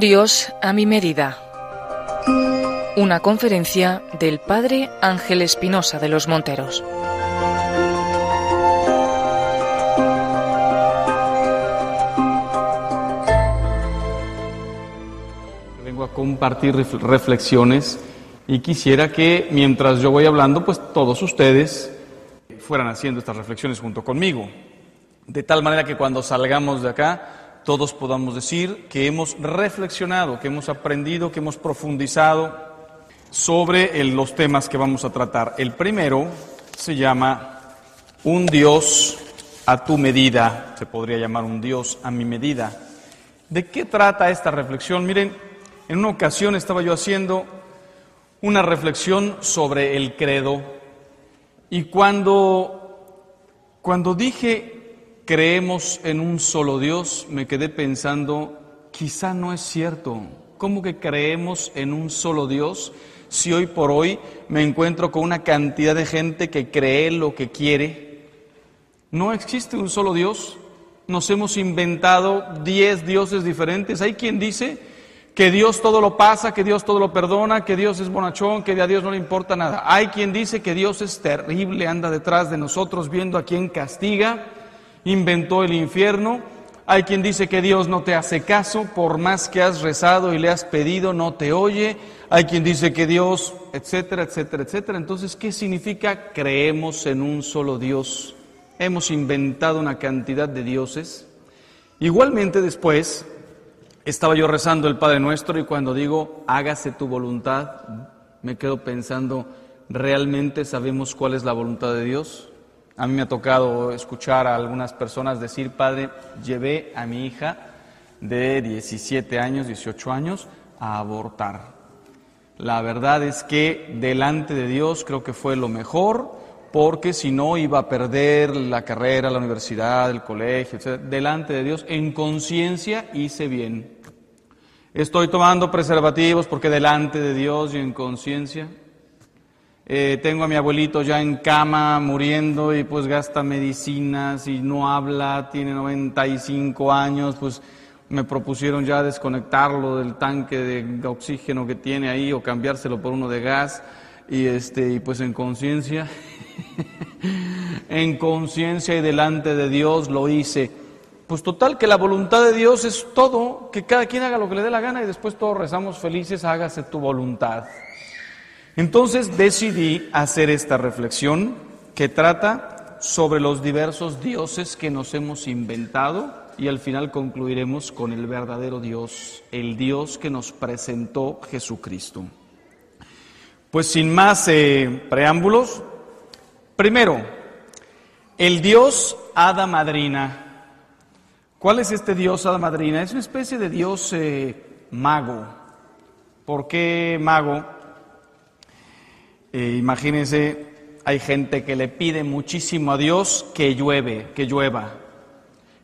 Dios a mi medida. Una conferencia del Padre Ángel Espinosa de los Monteros. Vengo a compartir reflexiones y quisiera que mientras yo voy hablando, pues todos ustedes fueran haciendo estas reflexiones junto conmigo. De tal manera que cuando salgamos de acá, todos podamos decir que hemos reflexionado, que hemos aprendido, que hemos profundizado sobre los temas que vamos a tratar. El primero se llama Un Dios a tu medida, se podría llamar un Dios a mi medida. ¿De qué trata esta reflexión? Miren, en una ocasión estaba yo haciendo una reflexión sobre el credo y cuando, cuando dije creemos en un solo Dios, me quedé pensando, quizá no es cierto. ¿Cómo que creemos en un solo Dios si hoy por hoy me encuentro con una cantidad de gente que cree lo que quiere? No existe un solo Dios. Nos hemos inventado diez dioses diferentes. Hay quien dice que Dios todo lo pasa, que Dios todo lo perdona, que Dios es bonachón, que a Dios no le importa nada. Hay quien dice que Dios es terrible, anda detrás de nosotros viendo a quien castiga inventó el infierno. Hay quien dice que Dios no te hace caso, por más que has rezado y le has pedido, no te oye. Hay quien dice que Dios, etcétera, etcétera, etcétera. Entonces, ¿qué significa creemos en un solo Dios? Hemos inventado una cantidad de dioses. Igualmente después, estaba yo rezando el Padre Nuestro y cuando digo, hágase tu voluntad, me quedo pensando, ¿realmente sabemos cuál es la voluntad de Dios? A mí me ha tocado escuchar a algunas personas decir, padre, llevé a mi hija de 17 años, 18 años, a abortar. La verdad es que delante de Dios creo que fue lo mejor, porque si no iba a perder la carrera, la universidad, el colegio, etc. Delante de Dios, en conciencia hice bien. Estoy tomando preservativos porque delante de Dios y en conciencia eh, tengo a mi abuelito ya en cama muriendo y pues gasta medicinas y no habla, tiene 95 años, pues me propusieron ya desconectarlo del tanque de oxígeno que tiene ahí o cambiárselo por uno de gas y este y pues en conciencia en conciencia y delante de Dios lo hice. Pues total que la voluntad de Dios es todo, que cada quien haga lo que le dé la gana y después todos rezamos felices, hágase tu voluntad. Entonces decidí hacer esta reflexión que trata sobre los diversos dioses que nos hemos inventado y al final concluiremos con el verdadero Dios, el Dios que nos presentó Jesucristo. Pues sin más eh, preámbulos, primero, el Dios Hada Madrina. ¿Cuál es este Dios Hada Madrina? Es una especie de Dios eh, mago. ¿Por qué mago? Eh, imagínense, hay gente que le pide muchísimo a Dios que llueve, que llueva,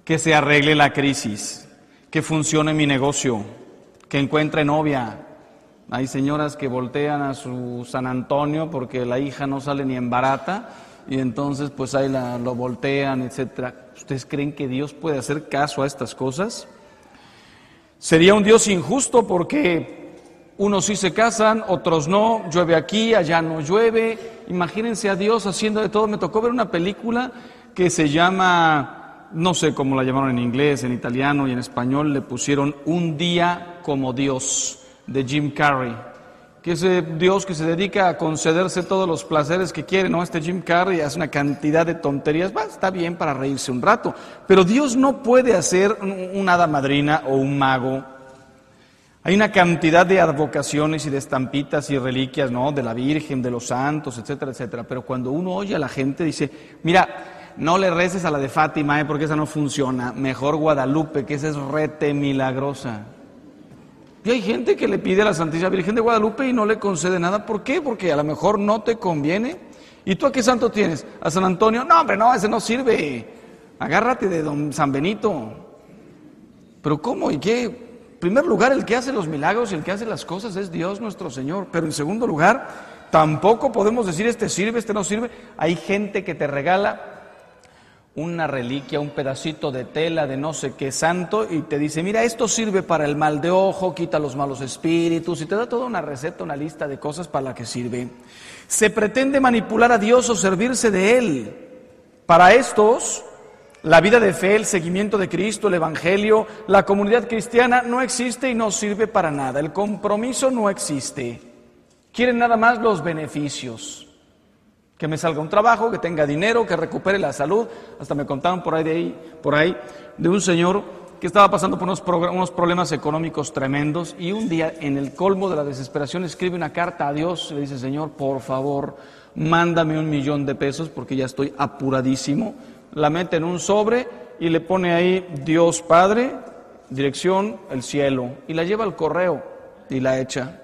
que se arregle la crisis, que funcione mi negocio, que encuentre novia. Hay señoras que voltean a su San Antonio porque la hija no sale ni en barata y entonces pues ahí la, lo voltean, etcétera. ¿Ustedes creen que Dios puede hacer caso a estas cosas? Sería un Dios injusto porque unos sí se casan, otros no, llueve aquí, allá no llueve. Imagínense a Dios haciendo de todo. Me tocó ver una película que se llama, no sé cómo la llamaron en inglés, en italiano y en español, le pusieron Un día como Dios, de Jim Carrey. Que ese Dios que se dedica a concederse todos los placeres que quiere, ¿no? Este Jim Carrey hace una cantidad de tonterías, va, está bien para reírse un rato, pero Dios no puede hacer una hada madrina o un mago hay una cantidad de advocaciones y de estampitas y reliquias, ¿no? De la Virgen, de los santos, etcétera, etcétera. Pero cuando uno oye a la gente, dice, mira, no le reces a la de Fátima, ¿eh? porque esa no funciona. Mejor Guadalupe, que esa es rete milagrosa. Y hay gente que le pide a la Santísima Virgen de Guadalupe y no le concede nada. ¿Por qué? Porque a lo mejor no te conviene. ¿Y tú a qué santo tienes? ¿A San Antonio? No, hombre, no, ese no sirve. Agárrate de don San Benito. ¿Pero cómo y qué? Primer lugar, el que hace los milagros y el que hace las cosas es Dios nuestro Señor. Pero en segundo lugar, tampoco podemos decir este sirve, este no sirve. Hay gente que te regala una reliquia, un pedacito de tela de no sé qué santo y te dice, mira, esto sirve para el mal de ojo, quita los malos espíritus y te da toda una receta, una lista de cosas para la que sirve. Se pretende manipular a Dios o servirse de Él. Para estos, la vida de fe, el seguimiento de Cristo, el Evangelio, la comunidad cristiana no existe y no sirve para nada. El compromiso no existe. Quieren nada más los beneficios que me salga un trabajo, que tenga dinero, que recupere la salud. Hasta me contaron por ahí de, por ahí, de un señor que estaba pasando por unos, unos, problemas económicos tremendos y un día en el colmo de la desesperación escribe una carta a Dios y le dice, Señor, por favor, mándame un millón de pesos porque ya estoy apuradísimo. La mete en un sobre y le pone ahí Dios Padre, dirección, el cielo, y la lleva al correo y la echa.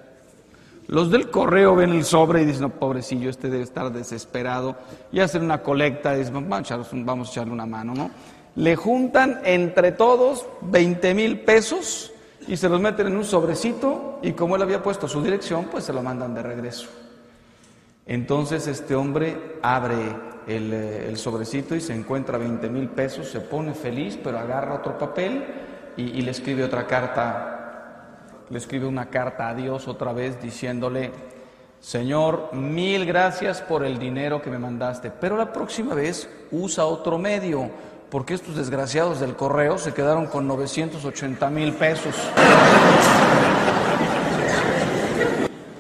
Los del correo ven el sobre y dicen, no, pobrecillo, este debe estar desesperado. Y hacen una colecta y dicen, vamos a, echarle una mano, ¿no? Le juntan entre todos 20 mil pesos y se los meten en un sobrecito y como él había puesto su dirección, pues se lo mandan de regreso. Entonces este hombre abre el, eh, sobrecito y se encuentra 20 mil pesos, se pone feliz, pero agarra otro papel y le escribe otra carta le escribe una carta a Dios otra vez diciéndole, Señor, mil gracias por el dinero que me mandaste, pero la próxima vez usa otro medio, porque estos desgraciados del correo se quedaron con 980 mil pesos.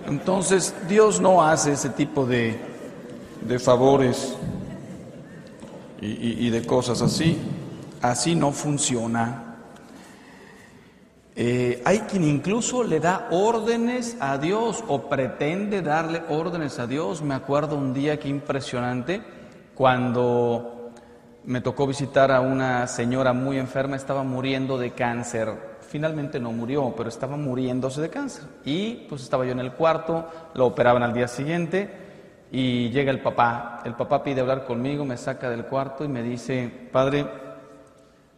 Entonces, Dios no hace ese tipo de, de favores y, de cosas así. Así no funciona. Eh, hay quien incluso le da órdenes a Dios o pretende darle órdenes a Dios. Me acuerdo un día que impresionante cuando me tocó visitar a una señora muy enferma, estaba muriendo de cáncer. Finalmente no murió, pero estaba muriéndose de cáncer. Y pues estaba yo en el cuarto, lo operaban al día siguiente y llega el papá. El papá pide hablar conmigo, me saca del cuarto y me dice, padre,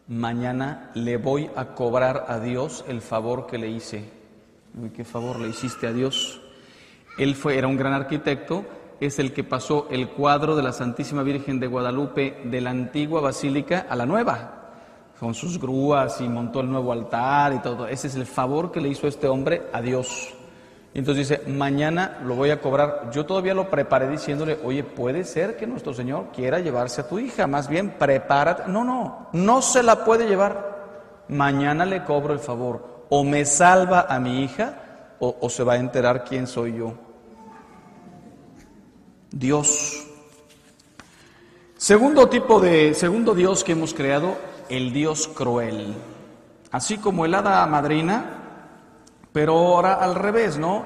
mañana le voy a cobrar a Dios el favor que le hice. ¿Qué favor le hiciste a Dios? Él fue, era un gran arquitecto, es el que pasó el cuadro de la Santísima Virgen de Guadalupe de la antigua basílica a la nueva, con sus grúas y montó el nuevo altar y todo. Ese es el favor que le hizo este hombre a Dios. Entonces dice, mañana lo voy a cobrar. Yo todavía lo preparé diciéndole, oye, puede ser que nuestro Señor quiera llevarse a tu hija, más bien prepárate. No, no, no se la puede llevar. Mañana le cobro el favor. O me salva a mi hija o, o se va a enterar quién soy yo. Dios. Segundo tipo de, segundo Dios que hemos creado, el Dios cruel. Así como el hada madrina, pero ahora al revés, ¿no?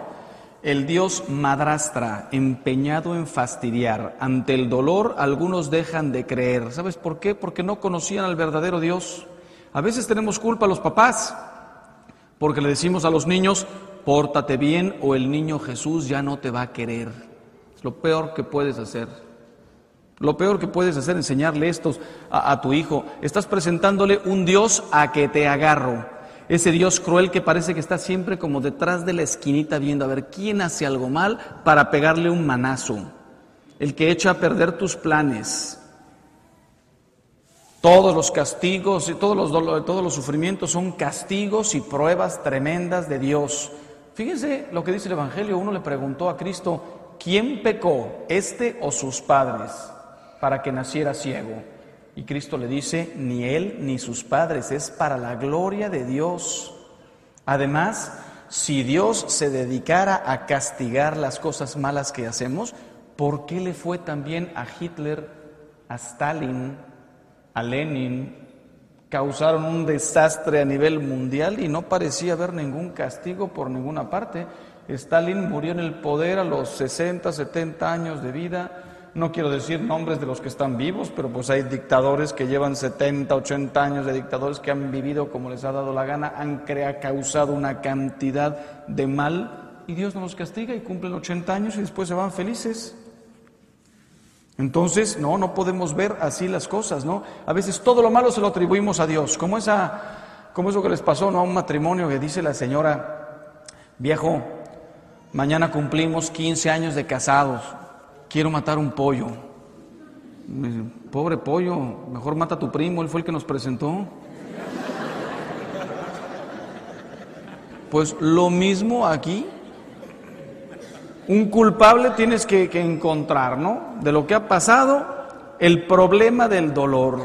El Dios madrastra, empeñado en fastidiar. Ante el dolor, algunos dejan de creer. ¿Sabes por qué? Porque no conocían al verdadero Dios. A veces tenemos culpa a los papás, porque le decimos a los niños, pórtate bien o el niño Jesús ya no te va a querer. Es lo peor que puedes hacer. Lo peor que puedes hacer, enseñarle esto a, a tu hijo. Estás presentándole un Dios a que te agarro ese Dios cruel que parece que está siempre como detrás de la esquinita viendo a ver quién hace algo mal para pegarle un manazo, el que echa a perder tus planes. Todos los castigos y todos los, todos los sufrimientos son castigos y pruebas tremendas de Dios. Fíjense lo que dice el Evangelio. Uno le preguntó a Cristo, ¿quién pecó, este o sus padres, para que naciera ciego? Y Cristo le dice, ni él ni sus padres, es para la gloria de Dios. Además, si Dios se dedicara a castigar las cosas malas que hacemos, ¿por qué le fue también a Hitler, a Stalin, a Lenin? Causaron un desastre a nivel mundial y no parecía haber ningún castigo por ninguna parte. Stalin murió en el poder a los 60, 70 años de vida. No quiero decir nombres de los que están vivos, pero pues hay dictadores que llevan 70, 80 años de dictadores que han vivido como les ha dado la gana, han causado una cantidad de mal y Dios no los castiga y cumplen 80 años y después se van felices. Entonces, no, no podemos ver así las cosas, ¿no? A veces todo lo malo se lo atribuimos a Dios, como esa, como eso que les pasó, ¿no? A un matrimonio que dice la señora, viejo, mañana cumplimos 15 años de casados quiero matar un pollo. Pobre pollo, mejor mata a tu primo, él fue el que nos presentó. Pues lo mismo aquí. Un culpable tienes que, que encontrar, ¿no? De lo que ha pasado, el problema del dolor.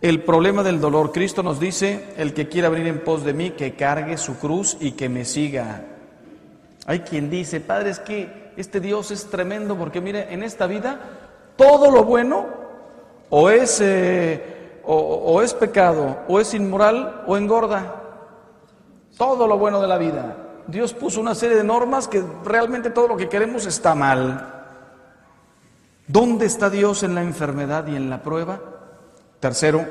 El problema del dolor. Cristo nos dice, el que quiera venir en pos de mí, que cargue su cruz y que me siga. Hay quien dice, Padre, es que este Dios es tremendo porque mire, en esta vida todo lo bueno o es, eh, o, es pecado, o es inmoral, o engorda. Todo lo bueno de la vida. Dios puso una serie de normas que realmente todo lo que queremos está mal. ¿Dónde está Dios en la enfermedad y en la prueba? Tercero,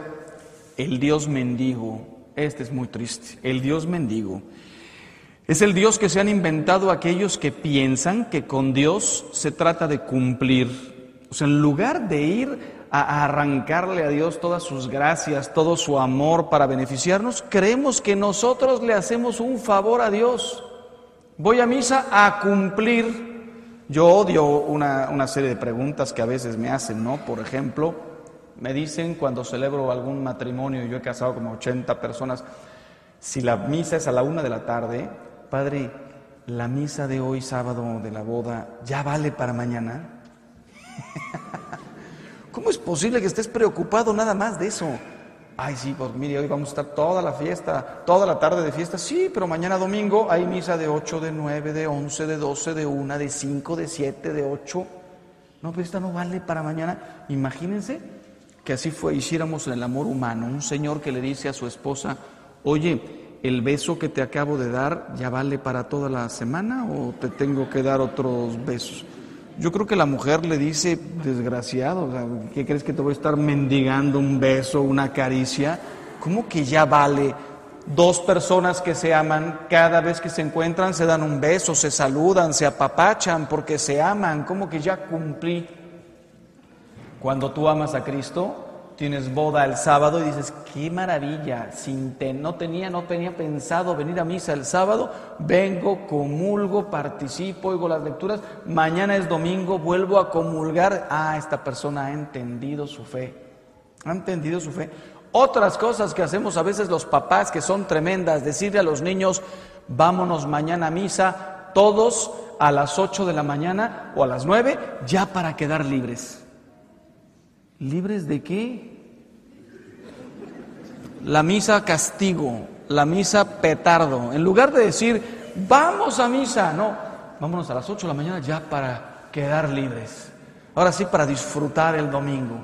el Dios mendigo. Este es muy triste. El Dios mendigo. Es el Dios que se han inventado aquellos que piensan que con Dios se trata de cumplir. O sea, en lugar de ir a arrancarle a Dios todas sus gracias, todo su amor para beneficiarnos, creemos que nosotros le hacemos un favor a Dios. Voy a misa a cumplir. Yo odio una, una serie de preguntas que a veces me hacen, ¿no? Por ejemplo, me dicen cuando celebro algún matrimonio, yo he casado como 80 personas, si la misa es a la una de la tarde, Padre, la misa de hoy, sábado de la boda, ¿ya vale para mañana? ¿Cómo es posible que estés preocupado nada más de eso? Ay, sí, pues mire, hoy vamos a estar toda la fiesta, toda la tarde de fiesta. Sí, pero mañana domingo hay misa de 8, de 9, de 11, de 12, de 1, de 5, de 7, de 8. No, pero esta no vale para mañana. Imagínense que así fue, hiciéramos el amor humano. Un señor que le dice a su esposa, oye, el beso que te acabo de dar ya vale para toda la semana o te tengo que dar otros besos? Yo creo que la mujer le dice, desgraciado, ¿qué crees que te voy a estar mendigando un beso, una caricia? ¿Cómo que ya vale? Dos personas que se aman, cada vez que se encuentran se dan un beso, se saludan, se apapachan porque se aman, ¿cómo que ya cumplí? Cuando tú amas a Cristo, tienes boda el sábado y dices, qué maravilla, sin no, tenía, no tenía pensado venir a misa el sábado, vengo, comulgo, participo, oigo las lecturas, mañana es domingo, vuelvo a comulgar, ah, esta persona ha entendido su fe, ha entendido su fe. Otras cosas que hacemos a veces los papás que son tremendas, decirle a los niños, vámonos mañana a misa, todos a las 8 de la mañana o a las 9, ya para quedar libres. ¿Libres de qué? La misa castigo, la misa petardo. En lugar de decir, vamos a misa, no, vámonos a las 8 de la mañana ya para quedar libres. Ahora sí, para disfrutar el domingo.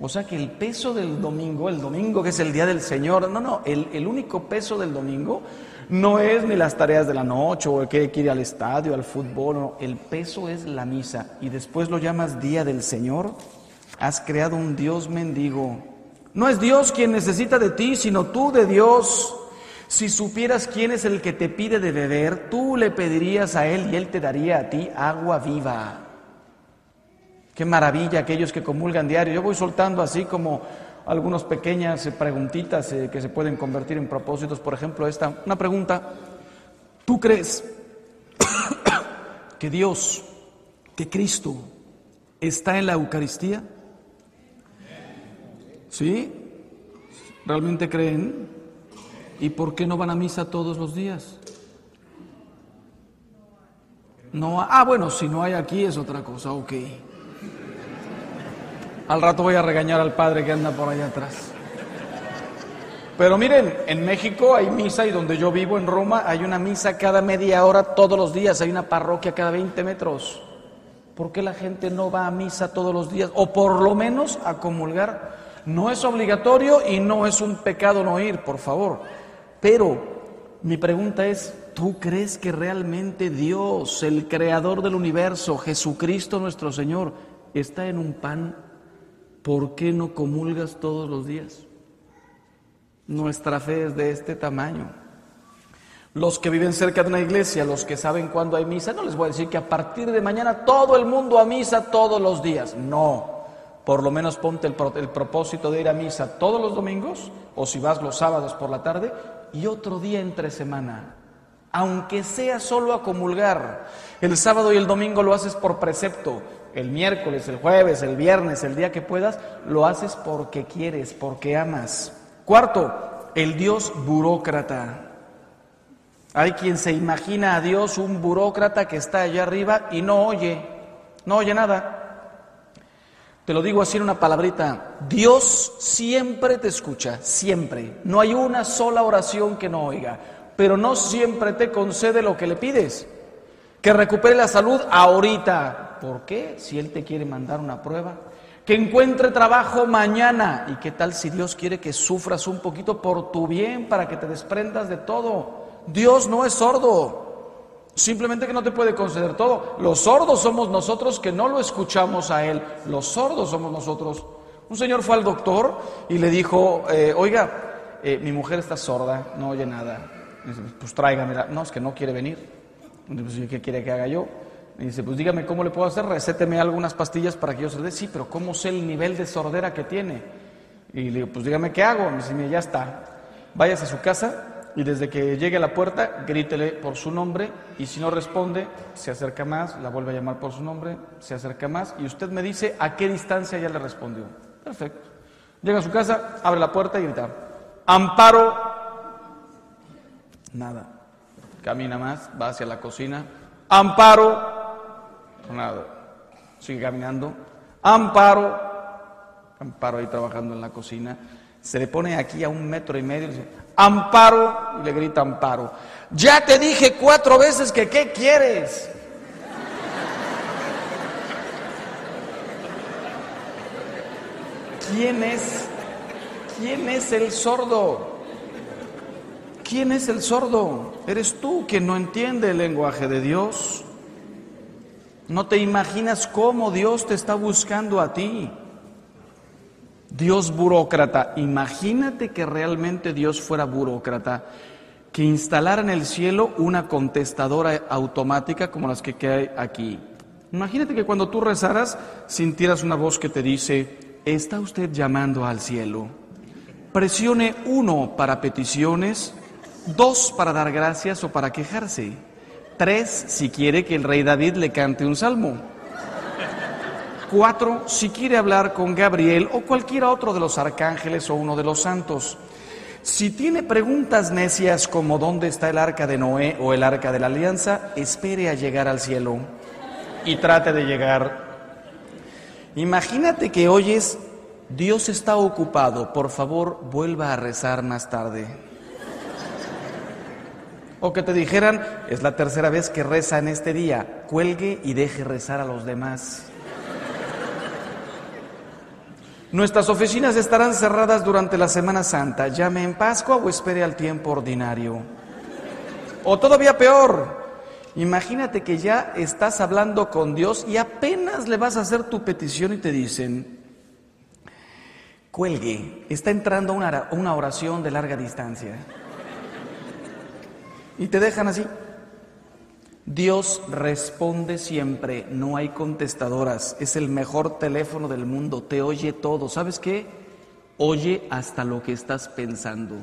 O sea que el peso del domingo, el domingo que es el día del Señor, no, no, el, el único peso del domingo no es ni las tareas de la noche o el que que ir al estadio, al fútbol, no, el peso es la misa y después lo llamas día del Señor. Has creado un Dios mendigo. No es Dios quien necesita de ti, sino tú de Dios. Si supieras quién es el que te pide de beber, tú le pedirías a Él y Él te daría a ti agua viva. Qué maravilla aquellos que comulgan diario. Yo voy soltando así como algunas pequeñas preguntitas eh, que se pueden convertir en propósitos. Por ejemplo, esta, una pregunta. ¿Tú crees que Dios, que Cristo, está en la Eucaristía? ¿Sí? ¿Realmente creen? ¿Y por qué no van a misa todos los días? No, ah, bueno, si no hay aquí es otra cosa, ok. Al rato voy a regañar al padre que anda por allá atrás. Pero miren, en México hay misa y donde yo vivo, en Roma, hay una misa cada media hora todos los días, hay una parroquia cada 20 metros. ¿Por qué la gente no va a misa todos los días? O por lo menos a comulgar. No es obligatorio y no es un pecado no ir, por favor. Pero mi pregunta es, ¿tú crees que realmente Dios, el creador del universo, Jesucristo nuestro Señor, está en un pan? ¿Por qué no comulgas todos los días? Nuestra fe es de este tamaño. Los que viven cerca de una iglesia, los que saben cuándo hay misa, no les voy a decir que a partir de mañana todo el mundo a misa todos los días. No por lo menos ponte el, propósito de ir a misa todos los domingos, o si vas los sábados por la tarde, y otro día entre semana, aunque sea solo a comulgar. El sábado y el domingo lo haces por precepto, el miércoles, el jueves, el viernes, el día que puedas, lo haces porque quieres, porque amas. Cuarto, el Dios burócrata. Hay quien se imagina a Dios un burócrata que está allá arriba y no oye, no oye nada. Te lo digo así en una palabrita, Dios siempre te escucha, siempre. No hay una sola oración que no oiga, pero no siempre te concede lo que le pides. Que recupere la salud ahorita. ¿Por qué? Si Él te quiere mandar una prueba. Que encuentre trabajo mañana. ¿Y qué tal si Dios quiere que sufras un poquito por tu bien para que te desprendas de todo? Dios no es sordo. Simplemente que no te puede conceder todo. Los sordos somos nosotros que no lo escuchamos a Él. Los sordos somos nosotros. Un señor fue al doctor y le dijo, eh, oiga, eh, mi mujer está sorda, no oye nada. Dice, pues tráigamela. No, es que no quiere venir. Pues, ¿Qué quiere que haga yo? Y dice, pues dígame cómo le puedo hacer, recéteme algunas pastillas para que yo se le dé. Sí, pero ¿cómo sé el nivel de sordera que tiene? Y le digo, pues dígame qué hago. Me dice, ya está. Váyase a su casa, y desde que llegue a la puerta, grítele por su nombre y si no responde, se acerca más, la vuelve a llamar por su nombre, se acerca más y usted me dice a qué distancia ya le respondió. Perfecto. Llega a su casa, abre la puerta y grita, amparo, nada. Camina más, va hacia la cocina, amparo, nada. Sigue caminando, amparo, amparo ahí trabajando en la cocina. Se le pone aquí a un metro y medio y dice, Amparo, y le grita Amparo. Ya te dije cuatro veces que qué quieres. ¿Quién es? ¿Quién es el sordo? ¿Quién es el sordo? ¿Eres tú que no entiende el lenguaje de Dios? No te imaginas cómo Dios te está buscando a ti. Dios burócrata. Imagínate que realmente Dios fuera burócrata, que instalara en el cielo una contestadora automática como las que hay aquí. Imagínate que cuando tú rezaras sintieras una voz que te dice, ¿está usted llamando al cielo? Presione uno para peticiones, dos para dar gracias o para quejarse, tres si quiere que el rey David le cante un salmo. Cuatro, si quiere hablar con Gabriel o cualquiera otro de los arcángeles o uno de los santos. Si tiene preguntas necias como dónde está el arca de Noé o el arca de la alianza, espere a llegar al cielo y trate de llegar. Imagínate que oyes, Dios está ocupado, por favor vuelva a rezar más tarde. O que te dijeran, es la tercera vez que reza en este día, cuelgue y deje rezar a los demás. Nuestras oficinas estarán cerradas durante la Semana Santa. Llame en Pascua o espere al tiempo ordinario. O todavía peor, imagínate que ya estás hablando con Dios y apenas le vas a hacer tu petición y te dicen, cuelgue, está entrando una, oración de larga distancia. Y te dejan así. Dios responde siempre, no hay contestadoras, es el mejor teléfono del mundo, te oye todo. ¿Sabes qué? Oye hasta lo que estás pensando,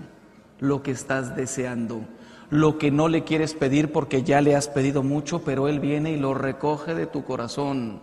lo que estás deseando, lo que no le quieres pedir porque ya le has pedido mucho, pero Él viene y lo recoge de tu corazón.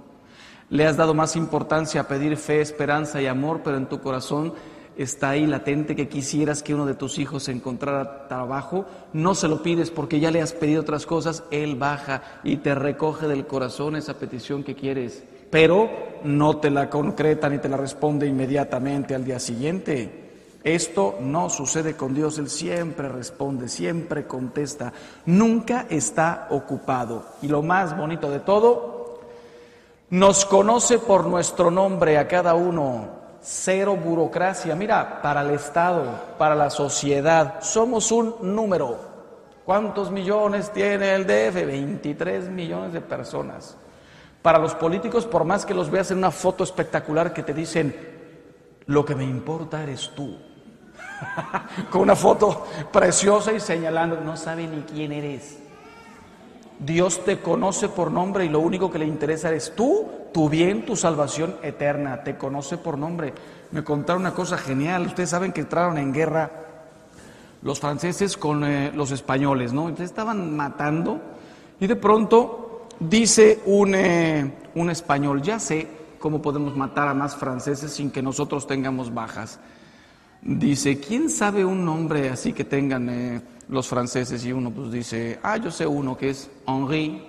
Le has dado más importancia a pedir fe, esperanza y amor, pero en tu corazón está ahí latente que quisieras que uno de tus hijos encontrara trabajo, no se lo pides porque ya le has pedido otras cosas, Él baja y te recoge del corazón esa petición que quieres, pero no te la concreta ni te la responde inmediatamente al día siguiente. Esto no sucede con Dios, Él siempre responde, siempre contesta, nunca está ocupado. Y lo más bonito de todo, nos conoce por nuestro nombre a cada uno, cero burocracia. Mira, para el Estado, para la sociedad, somos un número. ¿Cuántos millones tiene el DF? 23 millones de personas. Para los políticos, por más que los veas en una foto espectacular que te dicen, lo que me importa eres tú. Con una foto preciosa y señalando, no sabe ni quién eres. Dios te conoce por nombre y lo único que le interesa es tú, tu bien, tu salvación eterna. Te conoce por nombre. Me contaron una cosa genial. Ustedes saben que entraron en guerra los franceses con eh, los españoles, ¿no? Entonces estaban matando y de pronto dice un, eh, un español, ya sé cómo podemos matar a más franceses sin que nosotros tengamos bajas. Dice, ¿quién sabe un nombre así que tengan eh, los franceses? Y uno pues dice, ah, yo sé uno que es Henri,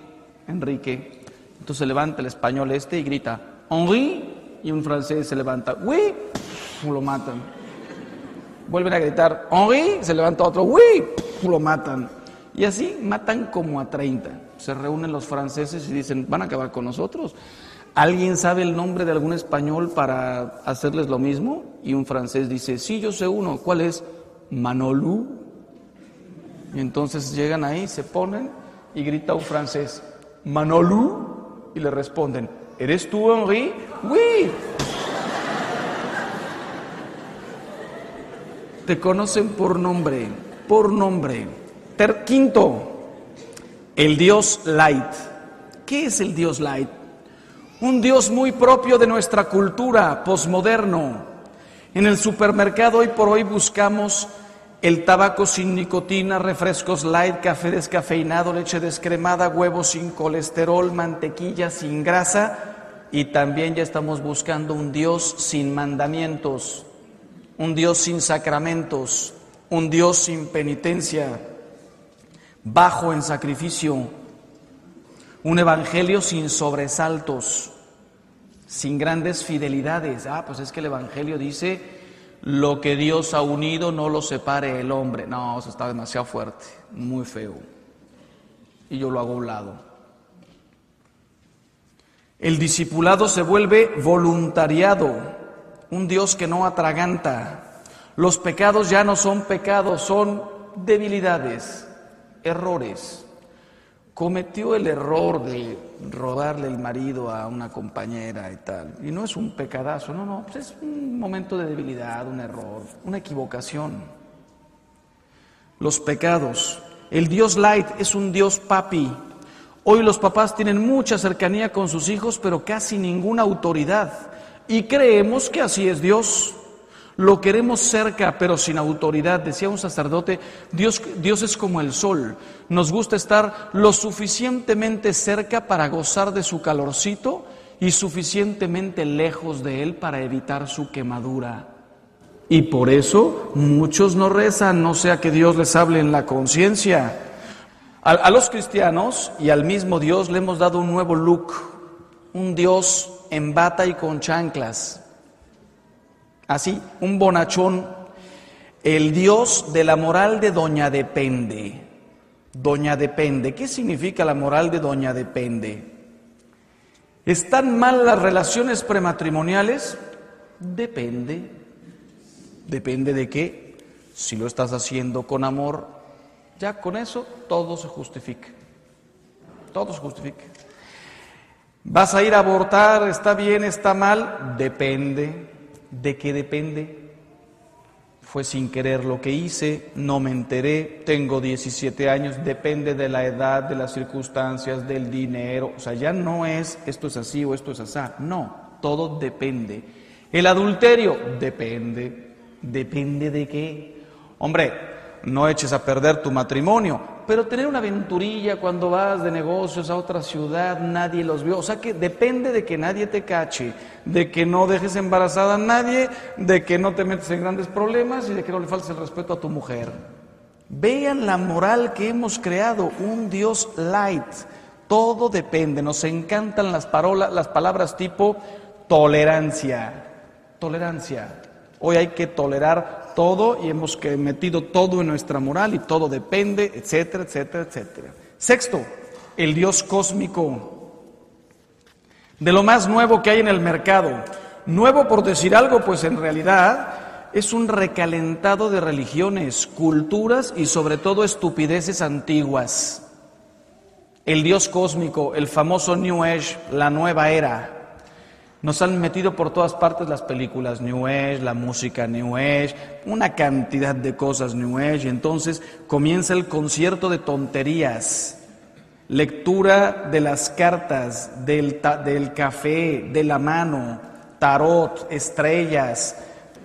Enrique. Entonces levanta el español este y grita, Henri, y un francés se levanta, oui, lo matan. Vuelven a gritar, Henri, se levanta otro, oui, lo matan. Y así matan como a 30. Se reúnen los franceses y dicen, van a acabar con nosotros. ¿Alguien sabe el nombre de algún español para hacerles lo mismo? Y un francés dice, sí, yo sé uno. ¿Cuál es? Manolú. Y entonces llegan ahí, se ponen y grita un francés, Manolú. Y le responden, ¿eres tú, Henri? Oui. Te conocen por nombre, por nombre. Ter quinto, el Dios Light. ¿Qué es el Dios Light? Un Dios muy propio de nuestra cultura, posmoderno. En el supermercado hoy por hoy buscamos el tabaco sin nicotina, refrescos light, café descafeinado, leche descremada, huevos sin colesterol, mantequilla sin grasa y también ya estamos buscando un Dios sin mandamientos, un Dios sin sacramentos, un Dios sin penitencia, bajo en sacrificio, un evangelio sin sobresaltos, sin grandes fidelidades. Ah, pues es que el evangelio dice, lo que Dios ha unido no lo separe el hombre. No, eso está demasiado fuerte, muy feo. Y yo lo hago a un lado. El discipulado se vuelve voluntariado, un Dios que no atraganta. Los pecados ya no son pecados, son debilidades, errores cometió el error de robarle el marido a una compañera y tal. Y no es un pecadazo, no, no, pues es un momento de debilidad, un error, una equivocación. Los pecados. El Dios light es un Dios papi. Hoy los papás tienen mucha cercanía con sus hijos, pero casi ninguna autoridad. Y creemos que así es Dios. Lo queremos cerca, pero sin autoridad. Decía un sacerdote, Dios, Dios es como el sol. Nos gusta estar lo suficientemente cerca para gozar de su calorcito y suficientemente lejos de Él para evitar su quemadura. Y por eso muchos no rezan, no sea que Dios les hable en la conciencia. A, a, los cristianos y al mismo Dios le hemos dado un nuevo look, un Dios en bata y con chanclas así, un bonachón, el Dios de la moral de Doña Depende. Doña Depende, ¿qué significa la moral de Doña Depende? ¿Están mal las relaciones prematrimoniales? Depende. ¿Depende de qué? Si lo estás haciendo con amor, ya con eso todo se justifica. Todo se justifica. ¿Vas a ir a abortar? ¿Está bien? ¿Está mal? Depende. ¿De qué depende? Fue sin querer lo que hice, no me enteré, tengo 17 años, depende de la edad, de las circunstancias, del dinero. O sea, ya no es esto es así o esto es así. No, todo depende. El adulterio depende. ¿Depende de qué? Hombre, no eches a perder tu matrimonio, pero tener una aventurilla cuando vas de negocios a otra ciudad, nadie los vio. O sea que depende de que nadie te cache, de que no dejes embarazada a nadie, de que no te metes en grandes problemas y de que no le faltes el respeto a tu mujer. Vean la moral que hemos creado, un Dios light. Todo depende, nos encantan las, parolas, las palabras tipo tolerancia. Tolerancia. Hoy hay que tolerar todo y hemos metido todo en nuestra moral y todo depende, etcétera, etcétera, etcétera. Sexto, el Dios cósmico. De lo más nuevo que hay en el mercado. Nuevo por decir algo, pues en realidad es un recalentado de religiones, culturas y sobre todo estupideces antiguas. El Dios cósmico, el famoso New Age, la nueva era. Nos han metido por todas partes las películas New Age, la música New Age, una cantidad de cosas New Age. Entonces comienza el concierto de tonterías, lectura de las cartas, del, del café, de la mano, tarot, estrellas.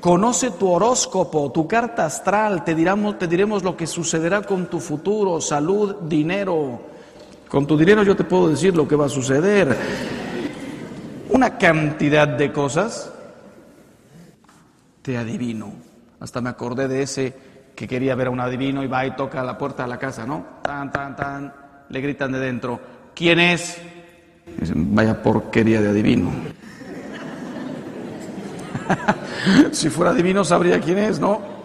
Conoce tu horóscopo, tu carta astral, te, diremos, te diremos lo que sucederá con tu futuro, salud, dinero. Con tu dinero yo te puedo decir lo que va a suceder. Una cantidad de cosas, te adivino. Hasta me acordé de ese que quería ver a un adivino y va y toca la puerta de la casa, ¿no? Tan, tan, tan, le gritan de dentro, ¿quién es? Dicen, vaya porquería de adivino. si fuera adivino sabría quién es, ¿no?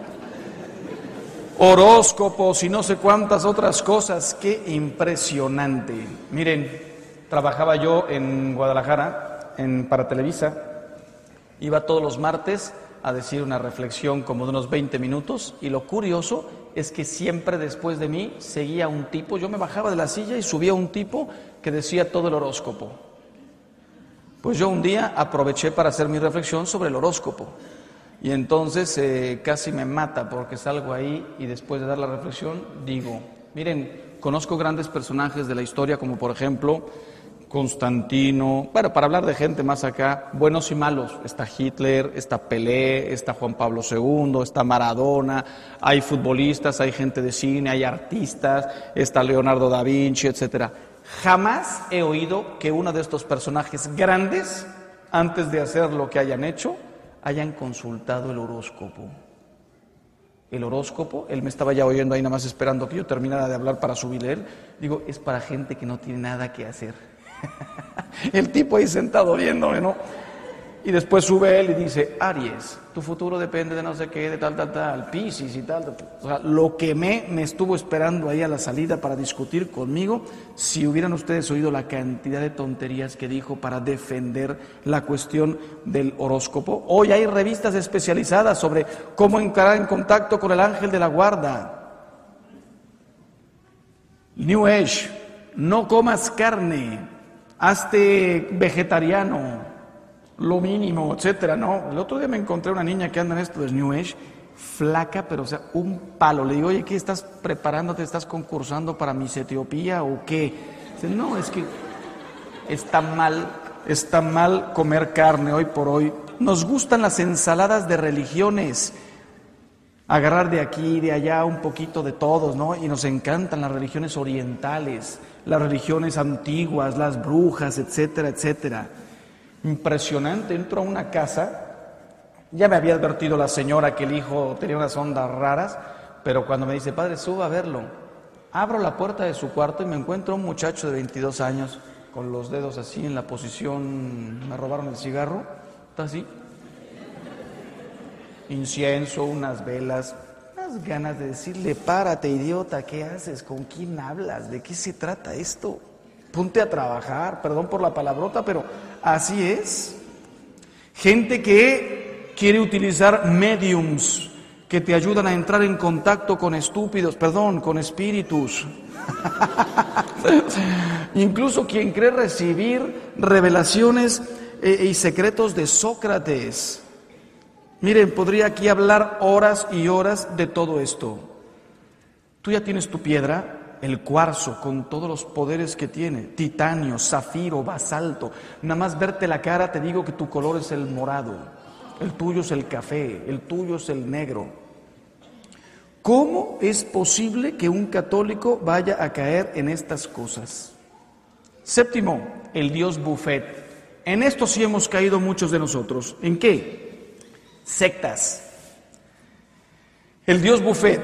Horóscopos y no sé cuántas otras cosas, qué impresionante. Miren, trabajaba yo en Guadalajara, para Televisa, iba todos los martes a decir una reflexión como de unos 20 minutos y lo curioso es que siempre después de mí seguía un tipo, yo me bajaba de la silla y subía un tipo que decía todo el horóscopo. Pues yo un día aproveché para hacer mi reflexión sobre el horóscopo y entonces eh, casi me mata porque salgo ahí y después de dar la reflexión digo, miren, conozco grandes personajes de la historia como por ejemplo Constantino, bueno, para hablar de gente más acá, buenos y malos, está Hitler, está Pelé, está Juan Pablo II, está Maradona, hay futbolistas, hay gente de cine, hay artistas, está Leonardo da Vinci, etcétera. Jamás he oído que uno de estos personajes grandes, antes de hacer lo que hayan hecho, hayan consultado el horóscopo. El horóscopo, él me estaba ya oyendo ahí nada más esperando que yo terminara de hablar para subir él. Digo, es para gente que no tiene nada que hacer. El tipo ahí sentado viéndome, ¿no? Y después sube él y dice, Aries, tu futuro depende de no sé qué, de tal, tal, tal, Piscis y tal, O sea, lo que me, me estuvo esperando ahí a la salida para discutir conmigo, si hubieran ustedes oído la cantidad de tonterías que dijo para defender la cuestión del horóscopo. Hoy hay revistas especializadas sobre cómo entrar en contacto con el ángel de la guarda. New Age, no comas carne hazte vegetariano, lo mínimo, etcétera, ¿no? El otro día me encontré una niña que anda en esto de New Age, flaca, pero o sea, un palo. Le digo, oye, ¿qué estás preparándote? ¿Estás concursando para Miss Etiopía o qué? Dice, no, es que está mal, está mal comer carne hoy por hoy. Nos gustan las ensaladas de religiones agarrar de aquí, de allá un poquito de todos, ¿no? Y nos encantan las religiones orientales, las religiones antiguas, las brujas, etcétera, etcétera. Impresionante, entro a una casa, ya me había advertido la señora que el hijo tenía unas ondas raras, pero cuando me dice, padre, suba a verlo, abro la puerta de su cuarto y me encuentro un muchacho de 22 años con los dedos así en la posición, me robaron el cigarro, está así, incienso, unas velas, ganas de decirle, párate idiota, ¿qué haces? ¿Con quién hablas? ¿De qué se trata esto? Ponte a trabajar, perdón por la palabrota, pero así es. Gente que quiere utilizar mediums que te ayudan a entrar en contacto con estúpidos, perdón, con espíritus. Incluso quien cree recibir revelaciones eh, y secretos de Sócrates. Miren, podría aquí hablar horas y horas de todo esto. Tú ya tienes tu piedra, el cuarzo, con todos los poderes que tiene, titanio, zafiro, basalto. Nada más verte la cara te digo que tu color es el morado, el tuyo es el café, el tuyo es el negro. ¿Cómo es posible que un católico vaya a caer en estas cosas? Séptimo, el Dios buffet. En esto sí hemos caído muchos de nosotros. ¿En qué? Sectas. El Dios buffet.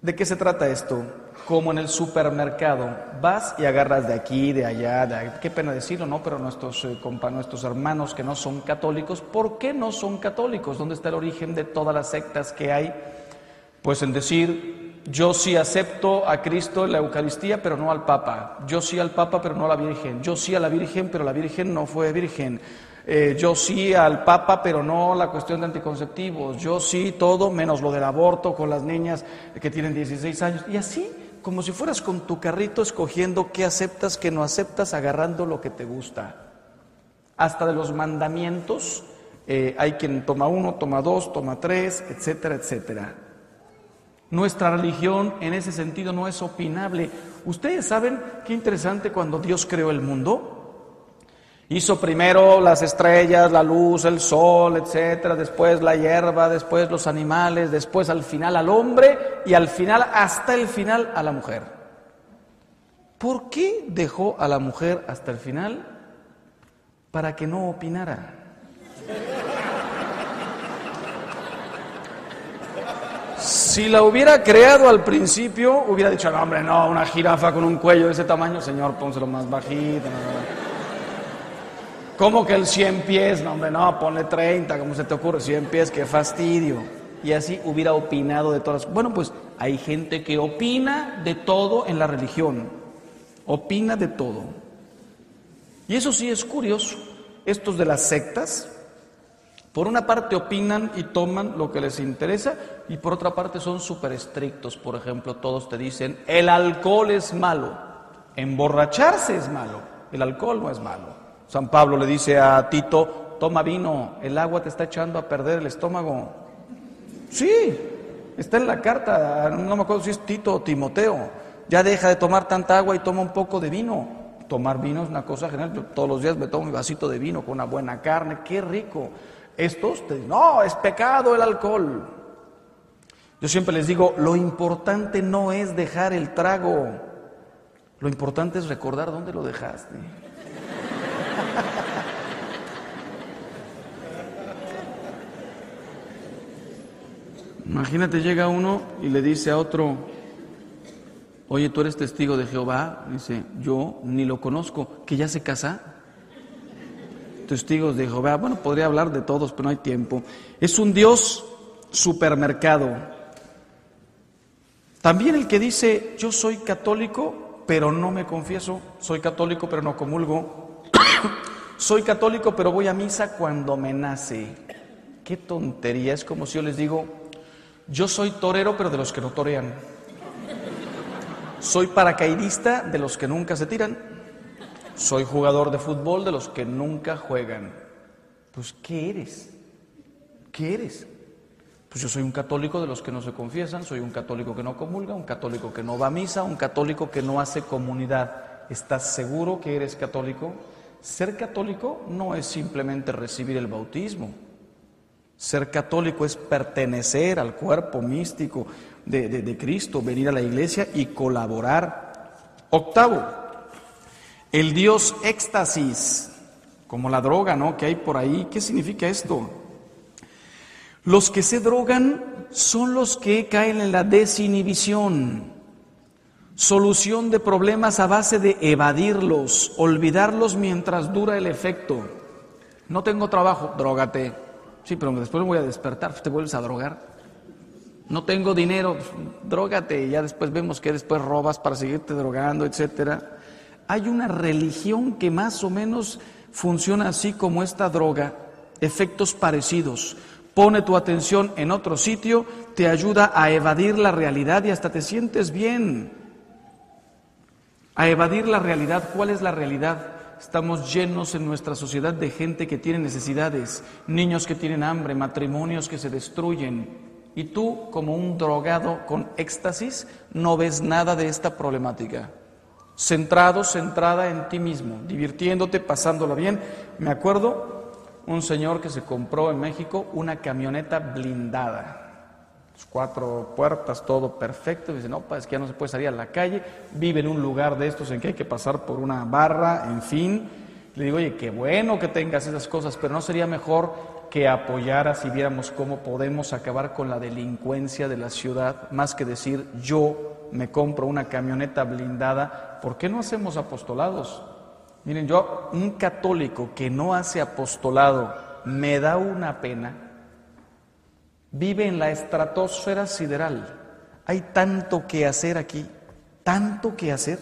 ¿De qué se trata esto? Como en el supermercado, vas y agarras de aquí, de allá, de qué pena decirlo, ¿no? Pero nuestros, eh, nuestros hermanos que no son católicos, ¿por qué no son católicos? ¿Dónde está el origen de todas las sectas que hay? Pues en decir, yo sí acepto a Cristo en la Eucaristía, pero no al Papa. Yo sí al Papa, pero no a la Virgen. Yo sí a la Virgen, pero la Virgen no fue virgen. Eh, yo sí al Papa, pero no la cuestión de anticonceptivos, yo sí todo menos lo del aborto con las niñas que tienen 16 años. Y así, como si fueras con tu carrito escogiendo qué aceptas, qué no aceptas, agarrando lo que te gusta. Hasta de los mandamientos, eh, hay quien toma uno, toma dos, toma tres, etcétera, etcétera. Nuestra religión en ese sentido no es opinable. Ustedes saben qué interesante cuando Dios creó el mundo. Hizo primero las estrellas, la luz, el sol, etcétera, después la hierba, después los animales, después al final al hombre y al final, hasta el final, a la mujer. ¿Por qué dejó a la mujer hasta el final? para que no opinara. Si la hubiera creado al principio, hubiera dicho, no, hombre, no, una jirafa con un cuello de ese tamaño, señor, pónselo más bajito. ¿Cómo que el 100 pies? No, hombre, no, ponle 30, ¿cómo se te ocurre? 100 pies, qué fastidio. Y así hubiera opinado de todas. Bueno, pues hay gente que opina de todo en la religión. Opina de todo. Y eso sí es curioso. Estos de las sectas, por una parte opinan y toman lo que les interesa y por otra parte son súper estrictos. Por ejemplo, todos te dicen, el alcohol es malo, emborracharse es malo, el alcohol no es malo. San Pablo le dice a Tito, toma vino, el agua te está echando a perder el estómago. Sí, está en la carta, no me acuerdo si es Tito o Timoteo, ya deja de tomar tanta agua y toma un poco de vino. Tomar vino es una cosa general, todos los días me tomo mi vasito de vino con una buena carne, qué rico. Estos te dicen, no, es pecado el alcohol. Yo siempre les digo, lo importante no es dejar el trago, lo importante es recordar dónde lo dejaste. Imagínate, llega uno y le dice a otro, oye, tú eres testigo de Jehová. Dice, yo ni lo conozco, que ya se casa testigos de Jehová. Bueno, podría hablar de todos, pero no hay tiempo. Es un Dios supermercado. También el que dice, yo soy católico, pero no me confieso, soy católico, pero no comulgo, soy católico, pero voy a misa cuando me nace. Qué tontería, es como si yo les digo, yo soy torero, pero de los que no torean. Soy paracaidista de los que nunca se tiran. Soy jugador de fútbol de los que nunca juegan. Pues, ¿qué eres? ¿Qué eres? Pues yo soy un católico de los que no se confiesan, soy un católico que no comulga, un católico que no va a misa, un católico que no hace comunidad. ¿Estás seguro que eres católico? Ser católico no es simplemente recibir el bautismo. Ser católico es pertenecer al cuerpo místico de, Cristo, venir a la iglesia y colaborar. Octavo, el Dios éxtasis, como la droga, ¿no? Que hay por ahí. ¿Qué significa esto? Los que se drogan son los que caen en la desinhibición, solución de problemas a base de evadirlos, olvidarlos mientras dura el efecto. No tengo trabajo, drógate. Sí, pero después me voy a despertar, te vuelves a drogar. No tengo dinero, drógate, y ya después vemos que después robas para seguirte drogando, etcétera hay una religión que más o menos funciona así como esta droga, efectos parecidos. Pone tu atención en otro sitio, te ayuda a evadir la realidad y hasta te sientes bien. A evadir la realidad. ¿Cuál es la realidad? Estamos llenos en nuestra sociedad de gente que tiene necesidades, niños que tienen hambre, matrimonios que se destruyen. Y tú, como un drogado con éxtasis, no ves nada de esta problemática centrado, centrada en ti mismo, divirtiéndote, pasándola bien. Me acuerdo un señor que se compró en México una camioneta blindada, cuatro puertas, todo perfecto. dice, no, pues es que ya no se puede salir a la calle, vive en un lugar de estos en que hay que pasar por una barra, en fin. Le digo, oye, qué bueno que tengas esas cosas, pero no sería mejor que apoyaras y viéramos cómo podemos acabar con la delincuencia de la ciudad, más que decir yo me compro una camioneta blindada, ¿por qué no hacemos apostolados? Miren, yo, un católico que no hace apostolado, me da una pena. Vive en la estratosfera sideral. Hay tanto que hacer aquí, tanto que hacer.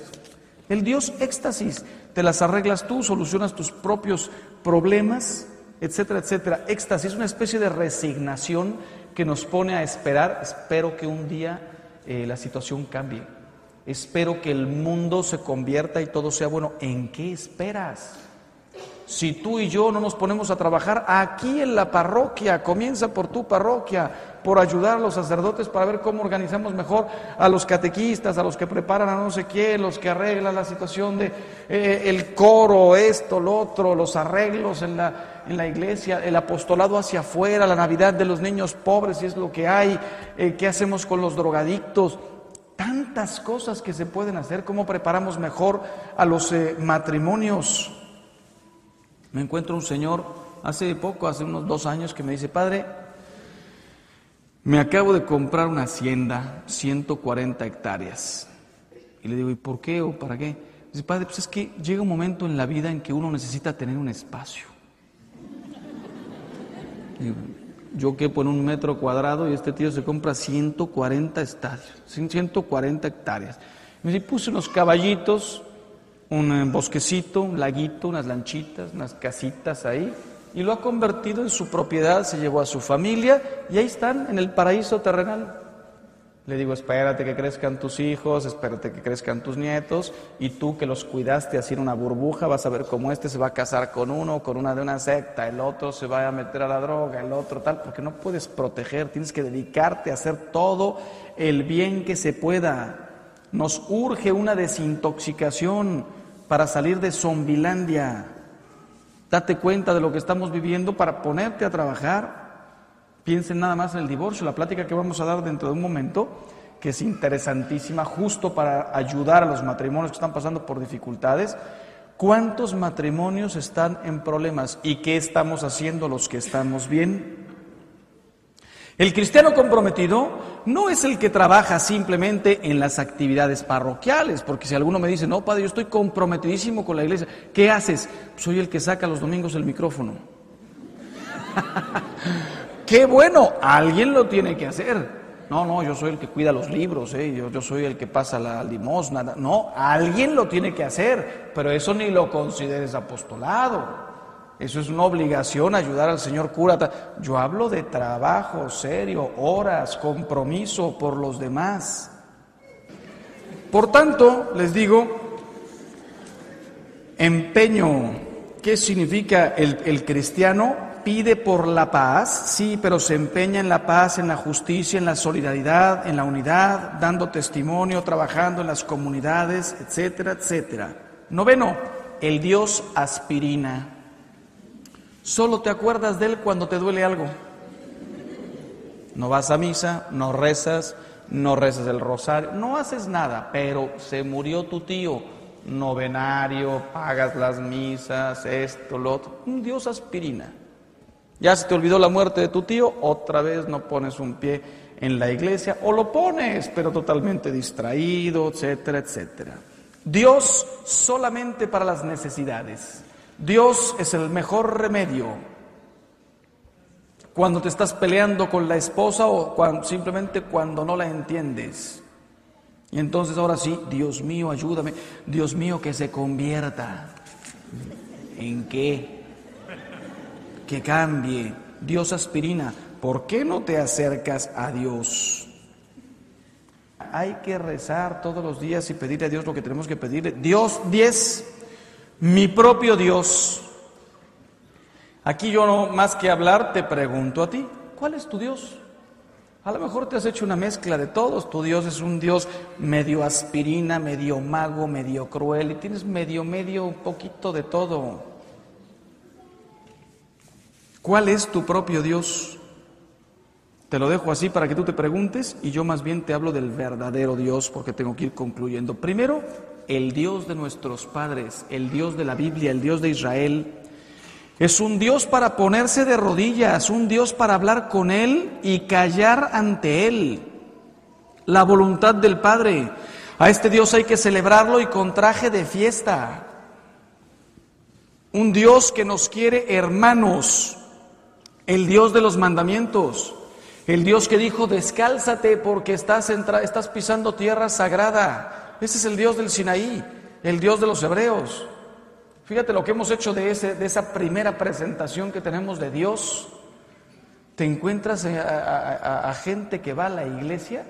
El Dios éxtasis, te las arreglas tú, solucionas tus propios problemas, etcétera, etcétera. Éxtasis es una especie de resignación que nos pone a esperar, espero que un día eh, la situación cambie. Espero que el mundo se convierta y todo sea bueno. ¿En qué esperas? Si tú y yo no nos ponemos a trabajar aquí en la parroquia, comienza por tu parroquia, por ayudar a los sacerdotes para ver cómo organizamos mejor a los catequistas, a los que preparan a no sé quién, los que arreglan la situación de eh, el coro, esto, lo otro, los arreglos en la, en la iglesia, el apostolado hacia afuera, la Navidad de los niños pobres, si es lo que hay, eh, qué hacemos con los drogadictos, tantas cosas que se pueden hacer, cómo preparamos mejor a los eh, matrimonios. Me encuentro un señor hace poco, hace unos dos años, que me dice, padre, me acabo de comprar una hacienda, 140 hectáreas. Y le digo, ¿y por qué o para qué? Dice, padre, pues es que llega un momento en la vida en que uno necesita tener un espacio. yo quepo en un metro cuadrado y este tío se compra 140 estadios, 140 hectáreas. Me dice, puse unos caballitos, un eh, bosquecito, un laguito, unas lanchitas, unas casitas ahí, y lo ha convertido en su propiedad, se llevó a su familia y ahí están en el paraíso terrenal. Le digo, espérate que crezcan tus hijos, espérate que crezcan tus nietos, y tú que los cuidaste así en una burbuja, vas a ver cómo este se va a casar con uno, con una de una secta, el otro se va a meter a la droga, el otro tal, porque no puedes proteger, tienes que dedicarte a hacer todo el bien que se pueda. Nos urge una desintoxicación para salir de Zombilandia. Date cuenta de lo que estamos viviendo para ponerte a trabajar. Piensen nada más en el divorcio, la plática que vamos a dar dentro de un momento, que es interesantísima, justo para ayudar a los matrimonios que están pasando por dificultades. ¿Cuántos matrimonios están en problemas y qué estamos haciendo los que estamos bien? El cristiano comprometido no es el que trabaja simplemente en las actividades parroquiales, porque si alguno me dice, no, padre, yo estoy comprometidísimo con la iglesia, ¿qué haces? Soy el que saca los domingos el micrófono. Qué bueno, alguien lo tiene que hacer. No, no, yo soy el que cuida los libros, ¿eh? yo, yo soy el que pasa la limosna. No, alguien lo tiene que hacer, pero eso ni lo consideres apostolado. Eso es una obligación ayudar al Señor cura. Yo hablo de trabajo serio, horas, compromiso por los demás. Por tanto, les digo, empeño. ¿Qué significa el, cristiano? pide por la paz, sí, pero se empeña en la paz, en la justicia, en la solidaridad, en la unidad, dando testimonio, trabajando en las comunidades, etcétera, etcétera. Noveno, el Dios aspirina. Solo te acuerdas de Él cuando te duele algo. No vas a misa, no rezas, no rezas el rosario, no haces nada, pero se murió tu tío, novenario, pagas las misas, esto, lo otro. Un Dios aspirina. Ya se te olvidó la muerte de tu tío, otra vez no pones un pie en la iglesia, o lo pones, pero totalmente distraído, etcétera, etcétera. Dios solamente para las necesidades. Dios es el mejor remedio. Cuando te estás peleando con la esposa o simplemente cuando no la entiendes. Y entonces ahora sí, Dios mío, ayúdame. Dios mío, que se convierta. ¿En qué? que cambie. Dios aspirina, ¿por qué no te acercas a Dios? Hay que rezar todos los días y pedirle a Dios lo que tenemos que pedirle. Dios 10, mi propio Dios. Aquí yo no más que hablar te pregunto a ti, ¿cuál es tu Dios? A lo mejor te has hecho una mezcla de todos. Tu Dios es un Dios medio aspirina, medio mago, medio cruel y tienes medio, medio, un poquito de todo. ¿Cuál es tu propio Dios? Te lo dejo así para que tú te preguntes y yo más bien te hablo del verdadero Dios porque tengo que ir concluyendo. Primero, el Dios de nuestros padres, el Dios de la Biblia, el Dios de Israel. Es un Dios para ponerse de rodillas, un Dios para hablar con Él y callar ante Él. La voluntad del Padre. A este Dios hay que celebrarlo y con traje de fiesta. Un Dios que nos quiere hermanos, el Dios de los mandamientos, el Dios que dijo, descálzate porque estás, estás pisando tierra sagrada. Ese es el Dios del Sinaí, el Dios de los hebreos. Fíjate lo que hemos hecho de, ese, de esa primera presentación que tenemos de Dios. Te encuentras a, gente que va a la iglesia,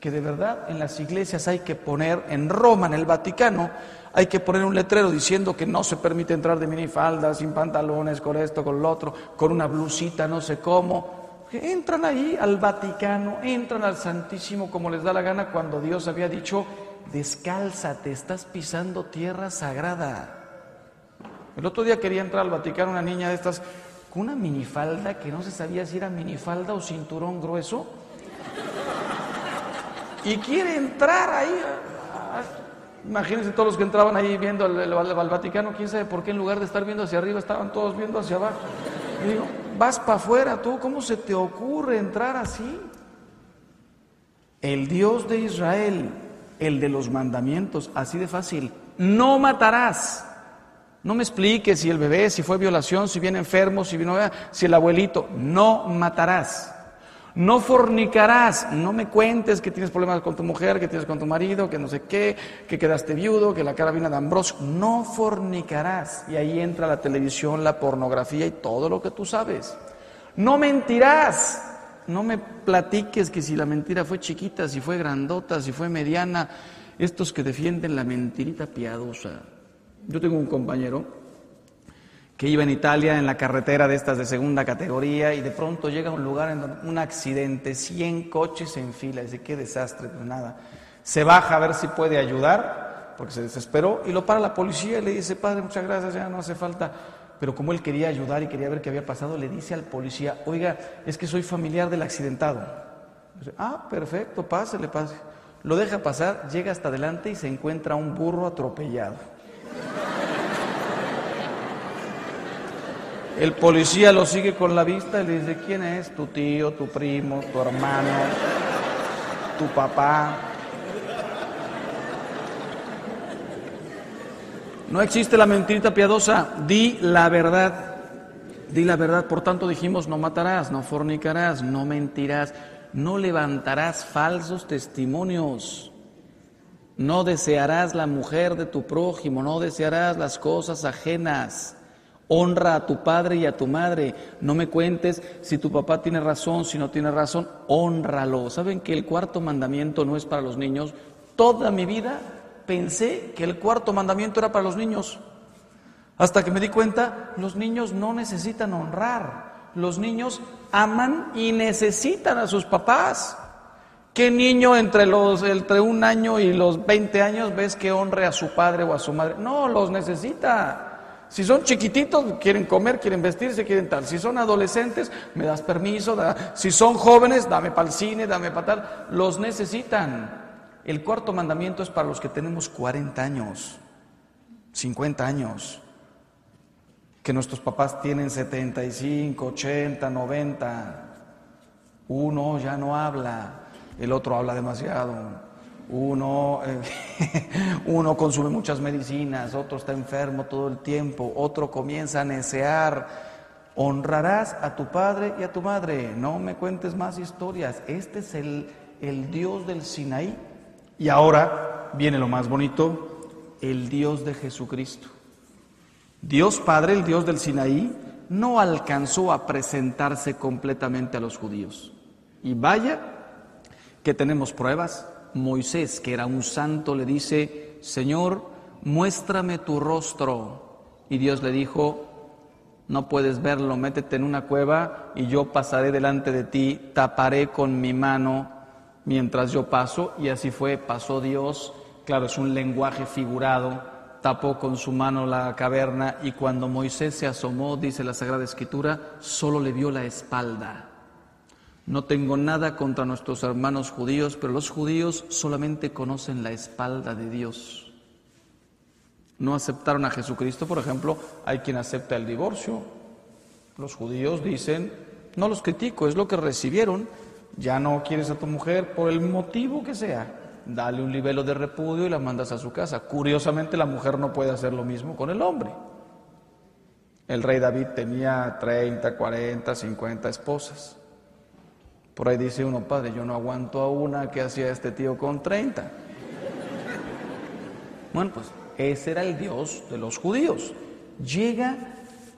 que de verdad en las iglesias hay que poner, en Roma, en el Vaticano, hay que poner un letrero diciendo que no se permite entrar de minifalda, sin pantalones, con esto, con lo otro, con una blusita, no sé cómo. Entran ahí al Vaticano, entran al Santísimo como les da la gana cuando Dios había dicho, descálzate, estás pisando tierra sagrada. El otro día quería entrar al Vaticano una niña de estas con una minifalda que no se sabía si era minifalda o cinturón grueso. Y quiere entrar ahí Imagínense todos los que entraban ahí viendo al, Vaticano, quién sabe por qué en lugar de estar viendo hacia arriba estaban todos viendo hacia abajo. Y digo, vas para afuera tú, ¿cómo se te ocurre entrar así? El Dios de Israel, el de los mandamientos, así de fácil, no matarás. No me expliques si el bebé, si fue violación, si viene enfermo, si vino, si el abuelito, no matarás. No fornicarás, no me cuentes que tienes problemas con tu mujer, que tienes con tu marido, que no sé qué, que quedaste viudo, que la cara viene de Ambrosio. No fornicarás. Y ahí entra la televisión, la pornografía y todo lo que tú sabes. No mentirás. No me platiques que si la mentira fue chiquita, si fue grandota, si fue mediana. Estos que defienden la mentirita piadosa. Yo tengo un compañero que iba en Italia en la carretera de estas de segunda categoría y de pronto llega a un lugar en donde un accidente, 100 coches en fila, dice, qué desastre, pues nada. Se baja a ver si puede ayudar, porque se desesperó, y lo para la policía y le dice, padre, muchas gracias, ya no hace falta. Pero como él quería ayudar y quería ver qué había pasado, le dice al policía, oiga, es que soy familiar del accidentado. Ah, perfecto, pásele, pase. Lo deja pasar, llega hasta adelante y se encuentra un burro atropellado. El policía lo sigue con la vista y le dice, ¿quién es? Tu tío, tu primo, tu hermano, tu papá. No existe la mentirita piadosa, di la verdad. Di la verdad, por tanto dijimos, no matarás, no fornicarás, no mentirás, no levantarás falsos testimonios. No desearás la mujer de tu prójimo, no desearás las cosas ajenas. Honra a tu padre y a tu madre. No me cuentes si tu papá tiene razón, si no tiene razón, honralo. ¿Saben que el cuarto mandamiento no es para los niños? Toda mi vida pensé que el cuarto mandamiento era para los niños. Hasta que me di cuenta, los niños no necesitan honrar. Los niños aman y necesitan a sus papás. ¿Qué niño entre, los, entre un año y los 20 años ves que honre a su padre o a su madre? No, los necesita. Si son chiquititos, quieren comer, quieren vestirse, quieren tal. Si son adolescentes, me das permiso. Si son jóvenes, dame para el cine, dame para tal. Los necesitan. El cuarto mandamiento es para los que tenemos 40 años, 50 años. Que nuestros papás tienen 75, 80, 90. Uno ya no habla, el otro habla demasiado uno, eh, uno consume muchas medicinas, otro está enfermo todo el tiempo, otro comienza a necear. Honrarás a tu padre y a tu madre. No me cuentes más historias. Este es el, el Dios del Sinaí. Y ahora viene lo más bonito, el Dios de Jesucristo. Dios Padre, el Dios del Sinaí, no alcanzó a presentarse completamente a los judíos. Y vaya que tenemos pruebas Moisés, que era un santo, le dice, Señor, muéstrame tu rostro. Y Dios le dijo, no puedes verlo, métete en una cueva y yo pasaré delante de ti, taparé con mi mano mientras yo paso. Y así fue, pasó Dios, claro, es un lenguaje figurado, tapó con su mano la caverna y cuando Moisés se asomó, dice la Sagrada Escritura, solo le vio la espalda. No tengo nada contra nuestros hermanos judíos, pero los judíos solamente conocen la espalda de Dios. No aceptaron a Jesucristo, por ejemplo, hay quien acepta el divorcio. Los judíos dicen, no los critico, es lo que recibieron. Ya no quieres a tu mujer por el motivo que sea. Dale un libelo de repudio y la mandas a su casa. Curiosamente, la mujer no puede hacer lo mismo con el hombre. El rey David tenía 30, 40, 50 esposas. Por ahí dice uno, padre, yo no aguanto a una que hacía este tío con 30. Bueno, pues ese era el Dios de los judíos. Llega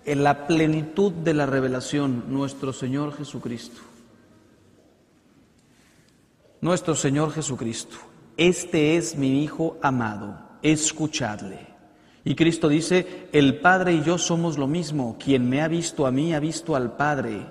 en la plenitud de la revelación nuestro Señor Jesucristo. Nuestro Señor Jesucristo. Este es mi Hijo amado, escuchadle. Y Cristo dice, el Padre y yo somos lo mismo, quien me ha visto a mí ha visto al Padre.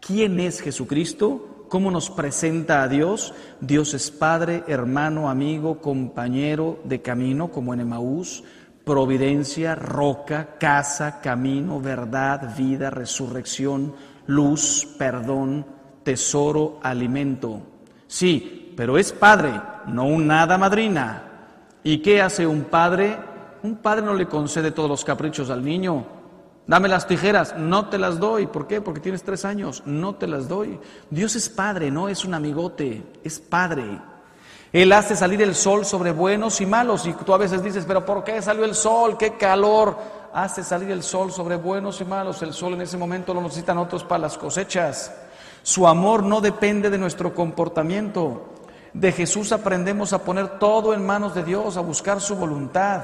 ¿Quién es Jesucristo? ¿Cómo nos presenta a Dios? Dios es Padre, hermano, amigo, compañero de camino, como en Emaús, providencia, roca, casa, camino, verdad, vida, resurrección, luz, perdón, tesoro, alimento. Sí, pero es Padre, no un nada madrina. ¿Y qué hace un padre? Un padre no le concede todos los caprichos al niño. Dame las tijeras, no te las doy. ¿Por qué? Porque tienes tres años, no te las doy. Dios es padre, no es un amigote, es padre. Él hace salir el sol sobre buenos y malos. Y tú a veces dices, pero ¿por qué salió el sol? ¡Qué calor! Hace salir el sol sobre buenos y malos. El sol en ese momento lo necesitan otros para las cosechas. Su amor no depende de nuestro comportamiento. De Jesús aprendemos a poner todo en manos de Dios, a buscar su voluntad.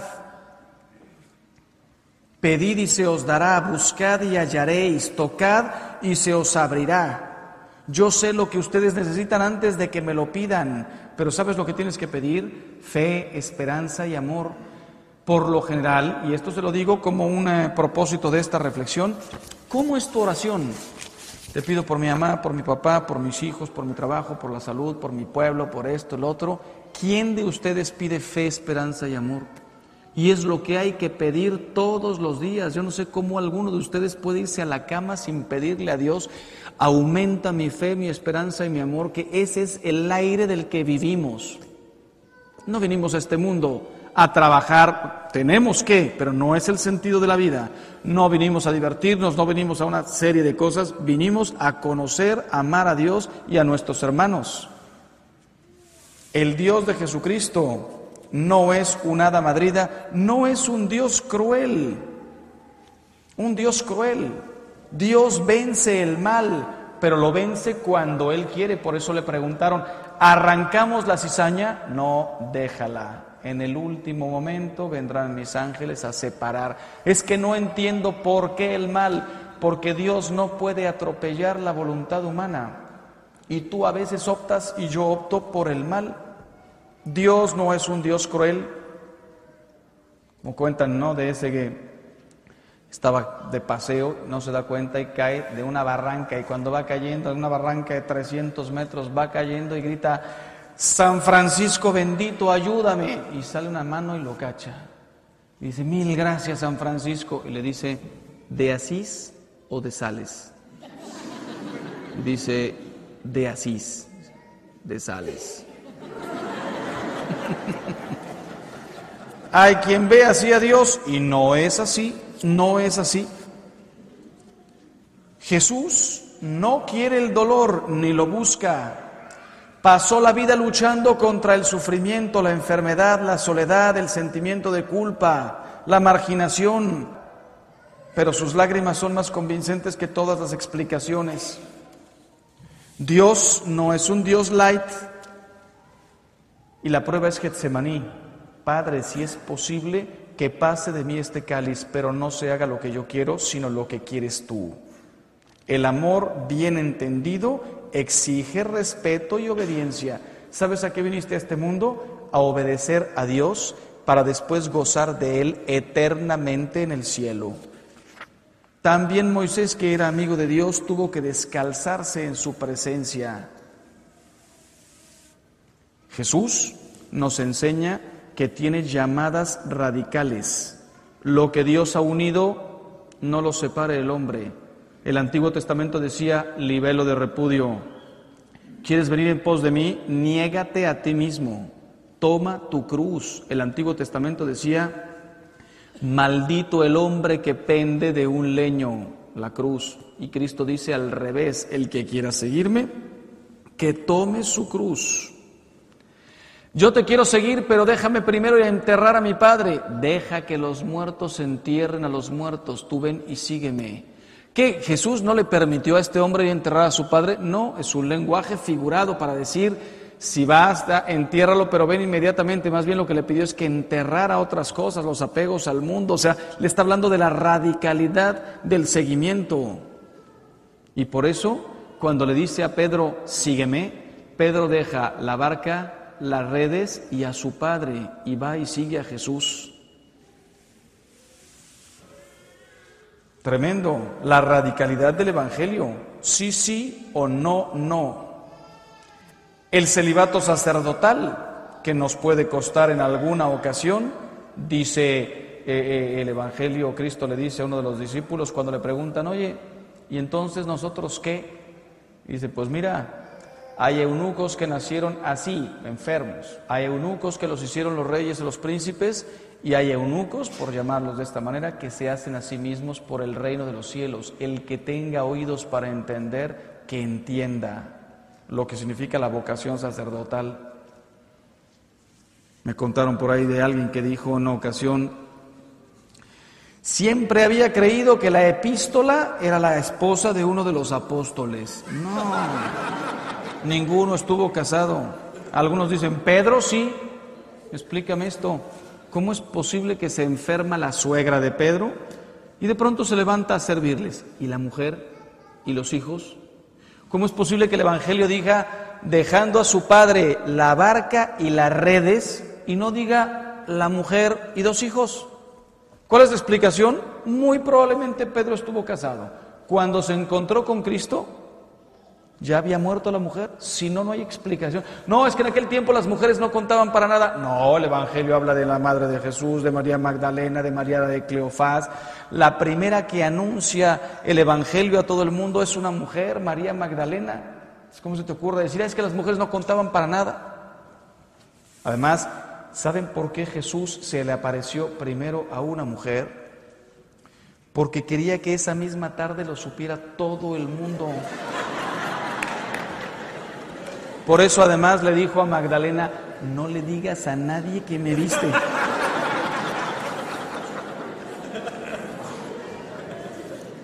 Pedid y se os dará, buscad y hallaréis, tocad y se os abrirá. Yo sé lo que ustedes necesitan antes de que me lo pidan, pero ¿sabes lo que tienes que pedir? Fe, esperanza y amor. Por lo general, y esto se lo digo como un eh, propósito de esta reflexión, ¿cómo es tu oración? Te pido por mi mamá, por mi papá, por mis hijos, por mi trabajo, por la salud, por mi pueblo, por esto, el otro. ¿Quién de ustedes pide fe, esperanza y amor? Y es lo que hay que pedir todos los días. Yo no sé cómo alguno de ustedes puede irse a la cama sin pedirle a Dios, aumenta mi fe, mi esperanza y mi amor, que ese es el aire del que vivimos. No venimos a este mundo a trabajar, tenemos que, pero no es el sentido de la vida. No vinimos a divertirnos, no venimos a una serie de cosas, vinimos a conocer, amar a Dios y a nuestros hermanos. El Dios de Jesucristo no es un hada madrida, no es un Dios cruel, un Dios cruel. Dios vence el mal, pero lo vence cuando Él quiere. Por eso le preguntaron, ¿arrancamos la cizaña? No, déjala. En el último momento vendrán mis ángeles a separar. Es que no entiendo por qué el mal, porque Dios no puede atropellar la voluntad humana. Y tú a veces optas y yo opto por el mal. Dios no es un Dios cruel, como cuentan, ¿no? De ese que estaba de paseo, no se da cuenta y cae de una barranca y cuando va cayendo, en una barranca de 300 metros, va cayendo y grita, San Francisco bendito, ayúdame. Y sale una mano y lo cacha. dice, mil gracias San Francisco. Y le dice, ¿de Asís o de Sales? dice, de Asís, de Sales. Hay quien ve así a Dios y no es así, no es así. Jesús no quiere el dolor ni lo busca. Pasó la vida luchando contra el sufrimiento, la enfermedad, la soledad, el sentimiento de culpa, la marginación. Pero sus lágrimas son más convincentes que todas las explicaciones. Dios no es un Dios light, y la prueba es Getsemaní. Padre, si es posible, que pase de mí este cáliz, pero no se haga lo que yo quiero, sino lo que quieres tú. El amor bien entendido exige respeto y obediencia. ¿Sabes a qué viniste a este mundo? A obedecer a Dios para después gozar de Él eternamente en el cielo. También Moisés, que era amigo de Dios, tuvo que descalzarse en su presencia. Jesús nos enseña que tiene llamadas radicales. Lo que Dios ha unido no lo separe el hombre. El Antiguo Testamento decía, libelo de repudio. ¿Quieres venir en pos de mí? Niégate a ti mismo. Toma tu cruz. El Antiguo Testamento decía, maldito el hombre que pende de un leño, la cruz. Y Cristo dice al revés, el que quiera seguirme, que tome su cruz yo te quiero seguir, pero déjame primero enterrar a mi padre. Deja que los muertos entierren a los muertos. Tú ven y sígueme. ¿Qué? ¿Jesús no le permitió a este hombre enterrar a su padre? No, es un lenguaje figurado para decir, si basta, entiérralo, pero ven inmediatamente. Más bien lo que le pidió es que enterrara otras cosas, los apegos al mundo. O sea, le está hablando de la radicalidad del seguimiento. Y por eso, cuando le dice a Pedro, sígueme, Pedro deja la barca las redes y a su padre y va y sigue a Jesús. Tremendo, la radicalidad del Evangelio, sí, sí o no, no. El celibato sacerdotal, que nos puede costar en alguna ocasión, dice eh, eh, el Evangelio, Cristo le dice a uno de los discípulos cuando le preguntan, oye, ¿y entonces nosotros qué? dice, pues mira, Hay eunucos que nacieron así, enfermos. Hay eunucos que los hicieron los reyes y los príncipes. Y hay eunucos, por llamarlos de esta manera, que se hacen a sí mismos por el reino de los cielos. El que tenga oídos para entender, que entienda lo que significa la vocación sacerdotal. Me contaron por ahí de alguien que dijo en una ocasión, siempre había creído que la epístola era la esposa de uno de los apóstoles. No, ninguno estuvo casado. Algunos dicen, Pedro sí, explícame esto. ¿Cómo es posible que se enferma la suegra de Pedro y de pronto se levanta a servirles? ¿Y la mujer? ¿Y los hijos? ¿Cómo es posible que el Evangelio diga, dejando a su padre la barca y las redes, y no diga la mujer y dos hijos? ¿Cuál es la explicación? Muy probablemente Pedro estuvo casado. Cuando se encontró con Cristo, ¿Ya había muerto la mujer? Si no, no hay explicación. No, es que en aquel tiempo las mujeres no contaban para nada. No, el Evangelio habla de la madre de Jesús, de María Magdalena, de María de Cleofás. La primera que anuncia el Evangelio a todo el mundo es una mujer, María Magdalena. ¿Cómo se te ocurre decir? Es que las mujeres no contaban para nada. Además, ¿saben por qué Jesús se le apareció primero a una mujer? Porque quería que esa misma tarde lo supiera todo el mundo. Por eso además le dijo a Magdalena, no le digas a nadie que me viste.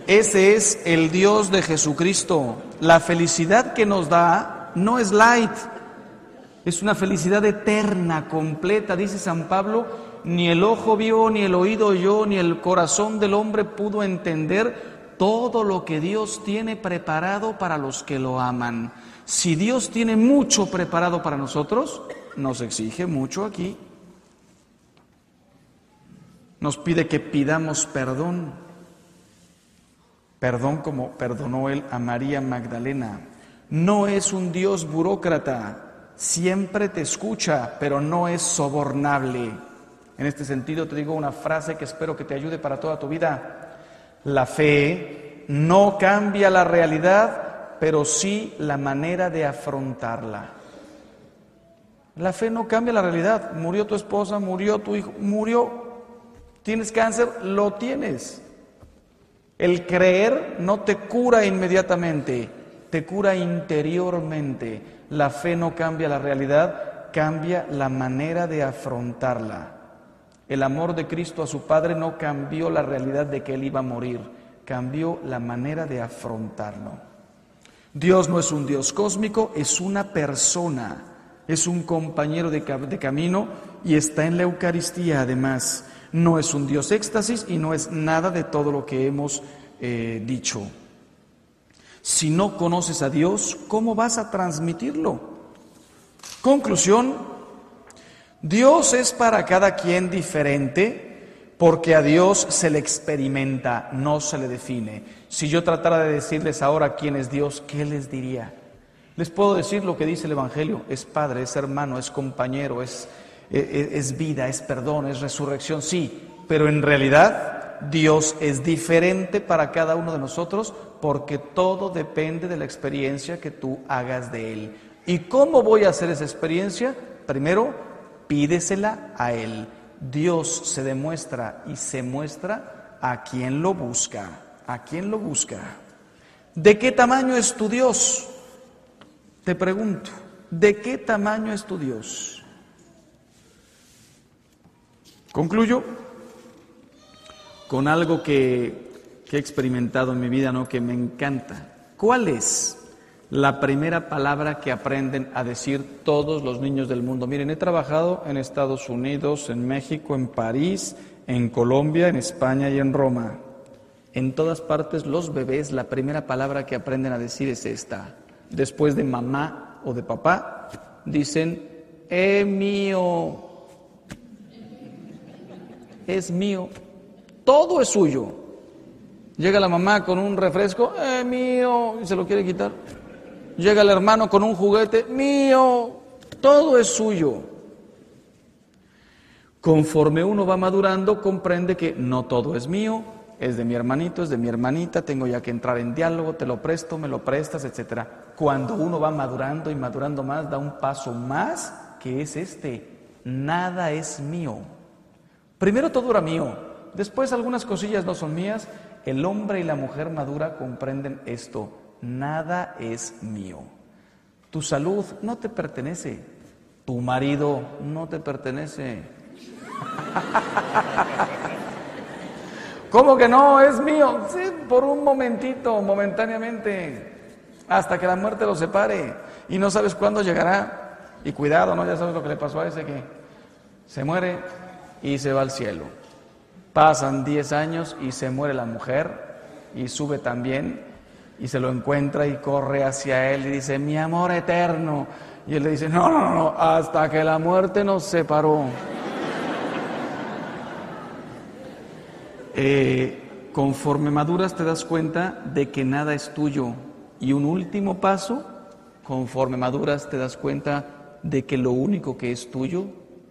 Ese es el Dios de Jesucristo. La felicidad que nos da no es light, es una felicidad eterna, completa, dice San Pablo, ni el ojo vio, ni el oído oyó, ni el corazón del hombre pudo entender todo lo que Dios tiene preparado para los que lo aman. Si Dios tiene mucho preparado para nosotros, nos exige mucho aquí. Nos pide que pidamos perdón. Perdón como perdonó él a María Magdalena. No es un Dios burócrata, siempre te escucha, pero no es sobornable. En este sentido te digo una frase que espero que te ayude para toda tu vida. La fe no cambia la realidad, pero sí la manera de afrontarla. La fe no cambia la realidad. Murió tu esposa, murió tu hijo, murió. Tienes cáncer, lo tienes. El creer no te cura inmediatamente, te cura interiormente. La fe no cambia la realidad, cambia la manera de afrontarla. El amor de Cristo a su Padre no cambió la realidad de que Él iba a morir, cambió la manera de afrontarlo. Dios no es un Dios cósmico, es una persona, es un compañero de, camino y está en la Eucaristía además. No es un Dios éxtasis y no es nada de todo lo que hemos eh, dicho. Si no conoces a Dios, ¿cómo vas a transmitirlo? Conclusión, Dios es para cada quien diferente porque a Dios se le experimenta, no se le define. Si yo tratara de decirles ahora quién es Dios, ¿qué les diría? Les puedo decir lo que dice el Evangelio, es Padre, es hermano, es compañero, es, e, e, es, vida, es perdón, es resurrección, sí, pero en realidad Dios es diferente para cada uno de nosotros porque todo depende de la experiencia que tú hagas de Él. ¿Y cómo voy a hacer esa experiencia? Primero, pídesela a Él. Dios se demuestra y se muestra a quien lo busca, a quien lo busca. ¿De qué tamaño es tu Dios? Te pregunto, ¿de qué tamaño es tu Dios? Concluyo con algo que, he experimentado en mi vida, ¿no? que me encanta. ¿Cuál es la primera palabra que aprenden a decir todos los niños del mundo. Miren, he trabajado en Estados Unidos, en México, en París, en Colombia, en España y en Roma. En todas partes los bebés la primera palabra que aprenden a decir es esta. Después de mamá o de papá, dicen, es mío, es mío, todo es suyo. Llega la mamá con un refresco, es mío, y se lo quiere quitar. Llega el hermano con un juguete, mío, todo es suyo. Conforme uno va madurando, comprende que no todo es mío, es de mi hermanito, es de mi hermanita, tengo ya que entrar en diálogo, te lo presto, me lo prestas, etc. Cuando uno va madurando y madurando más, da un paso más que es este, nada es mío. Primero todo era mío, después algunas cosillas no son mías, el hombre y la mujer madura comprenden esto, nada es mío. Tu salud no te pertenece, tu marido no te pertenece. ¿Cómo que no? Es mío. Sí, por un momentito, momentáneamente, hasta que la muerte lo separe. Y no sabes cuándo llegará. Y cuidado, ¿no? Ya sabes lo que le pasó a ese que se muere y se va al cielo. Pasan 10 años y se muere la mujer y sube también y se lo encuentra y corre hacia él y dice, mi amor eterno. Y él le dice, no, no, no, hasta que la muerte nos separó. Eh, conforme maduras te das cuenta de que nada es tuyo. Y un último paso, conforme maduras te das cuenta de que lo único que es tuyo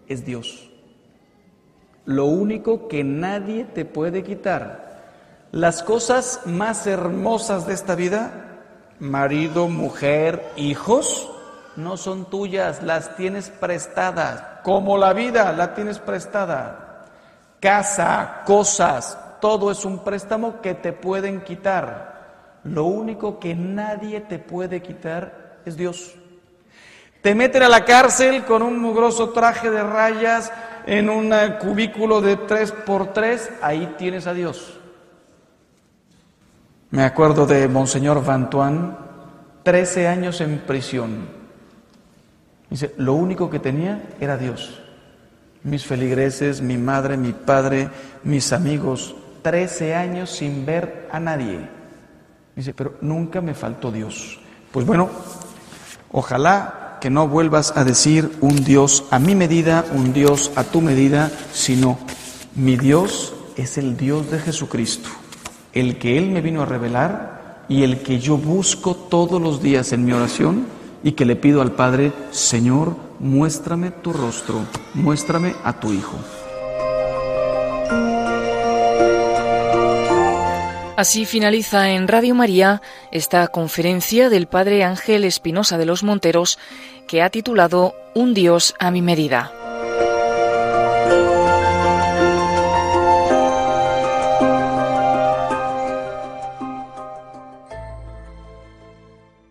es Dios. Lo único que nadie te puede quitar. Las cosas más hermosas de esta vida, marido, mujer, hijos, no son tuyas, las tienes prestadas. Como la vida la tienes prestada casa, cosas, todo es un préstamo que te pueden quitar. Lo único que nadie te puede quitar es Dios. Te meten a la cárcel con un mugroso traje de rayas en un cubículo de tres por tres, ahí tienes a Dios. Me acuerdo de Monseñor Vantuan, 13 años en prisión. Dice, lo único que tenía era Dios mis feligreses, mi madre, mi padre, mis amigos, trece años sin ver a nadie. Dice, pero nunca me faltó Dios. Pues bueno, ojalá que no vuelvas a decir un Dios a mi medida, un Dios a tu medida, sino mi Dios es el Dios de Jesucristo, el que Él me vino a revelar y el que yo busco todos los días en mi oración y que le pido al Padre, Señor, muéstrame tu rostro, muéstrame a tu Hijo. Así finaliza en Radio María esta conferencia del Padre Ángel Espinosa de los Monteros que ha titulado Un Dios a mi medida.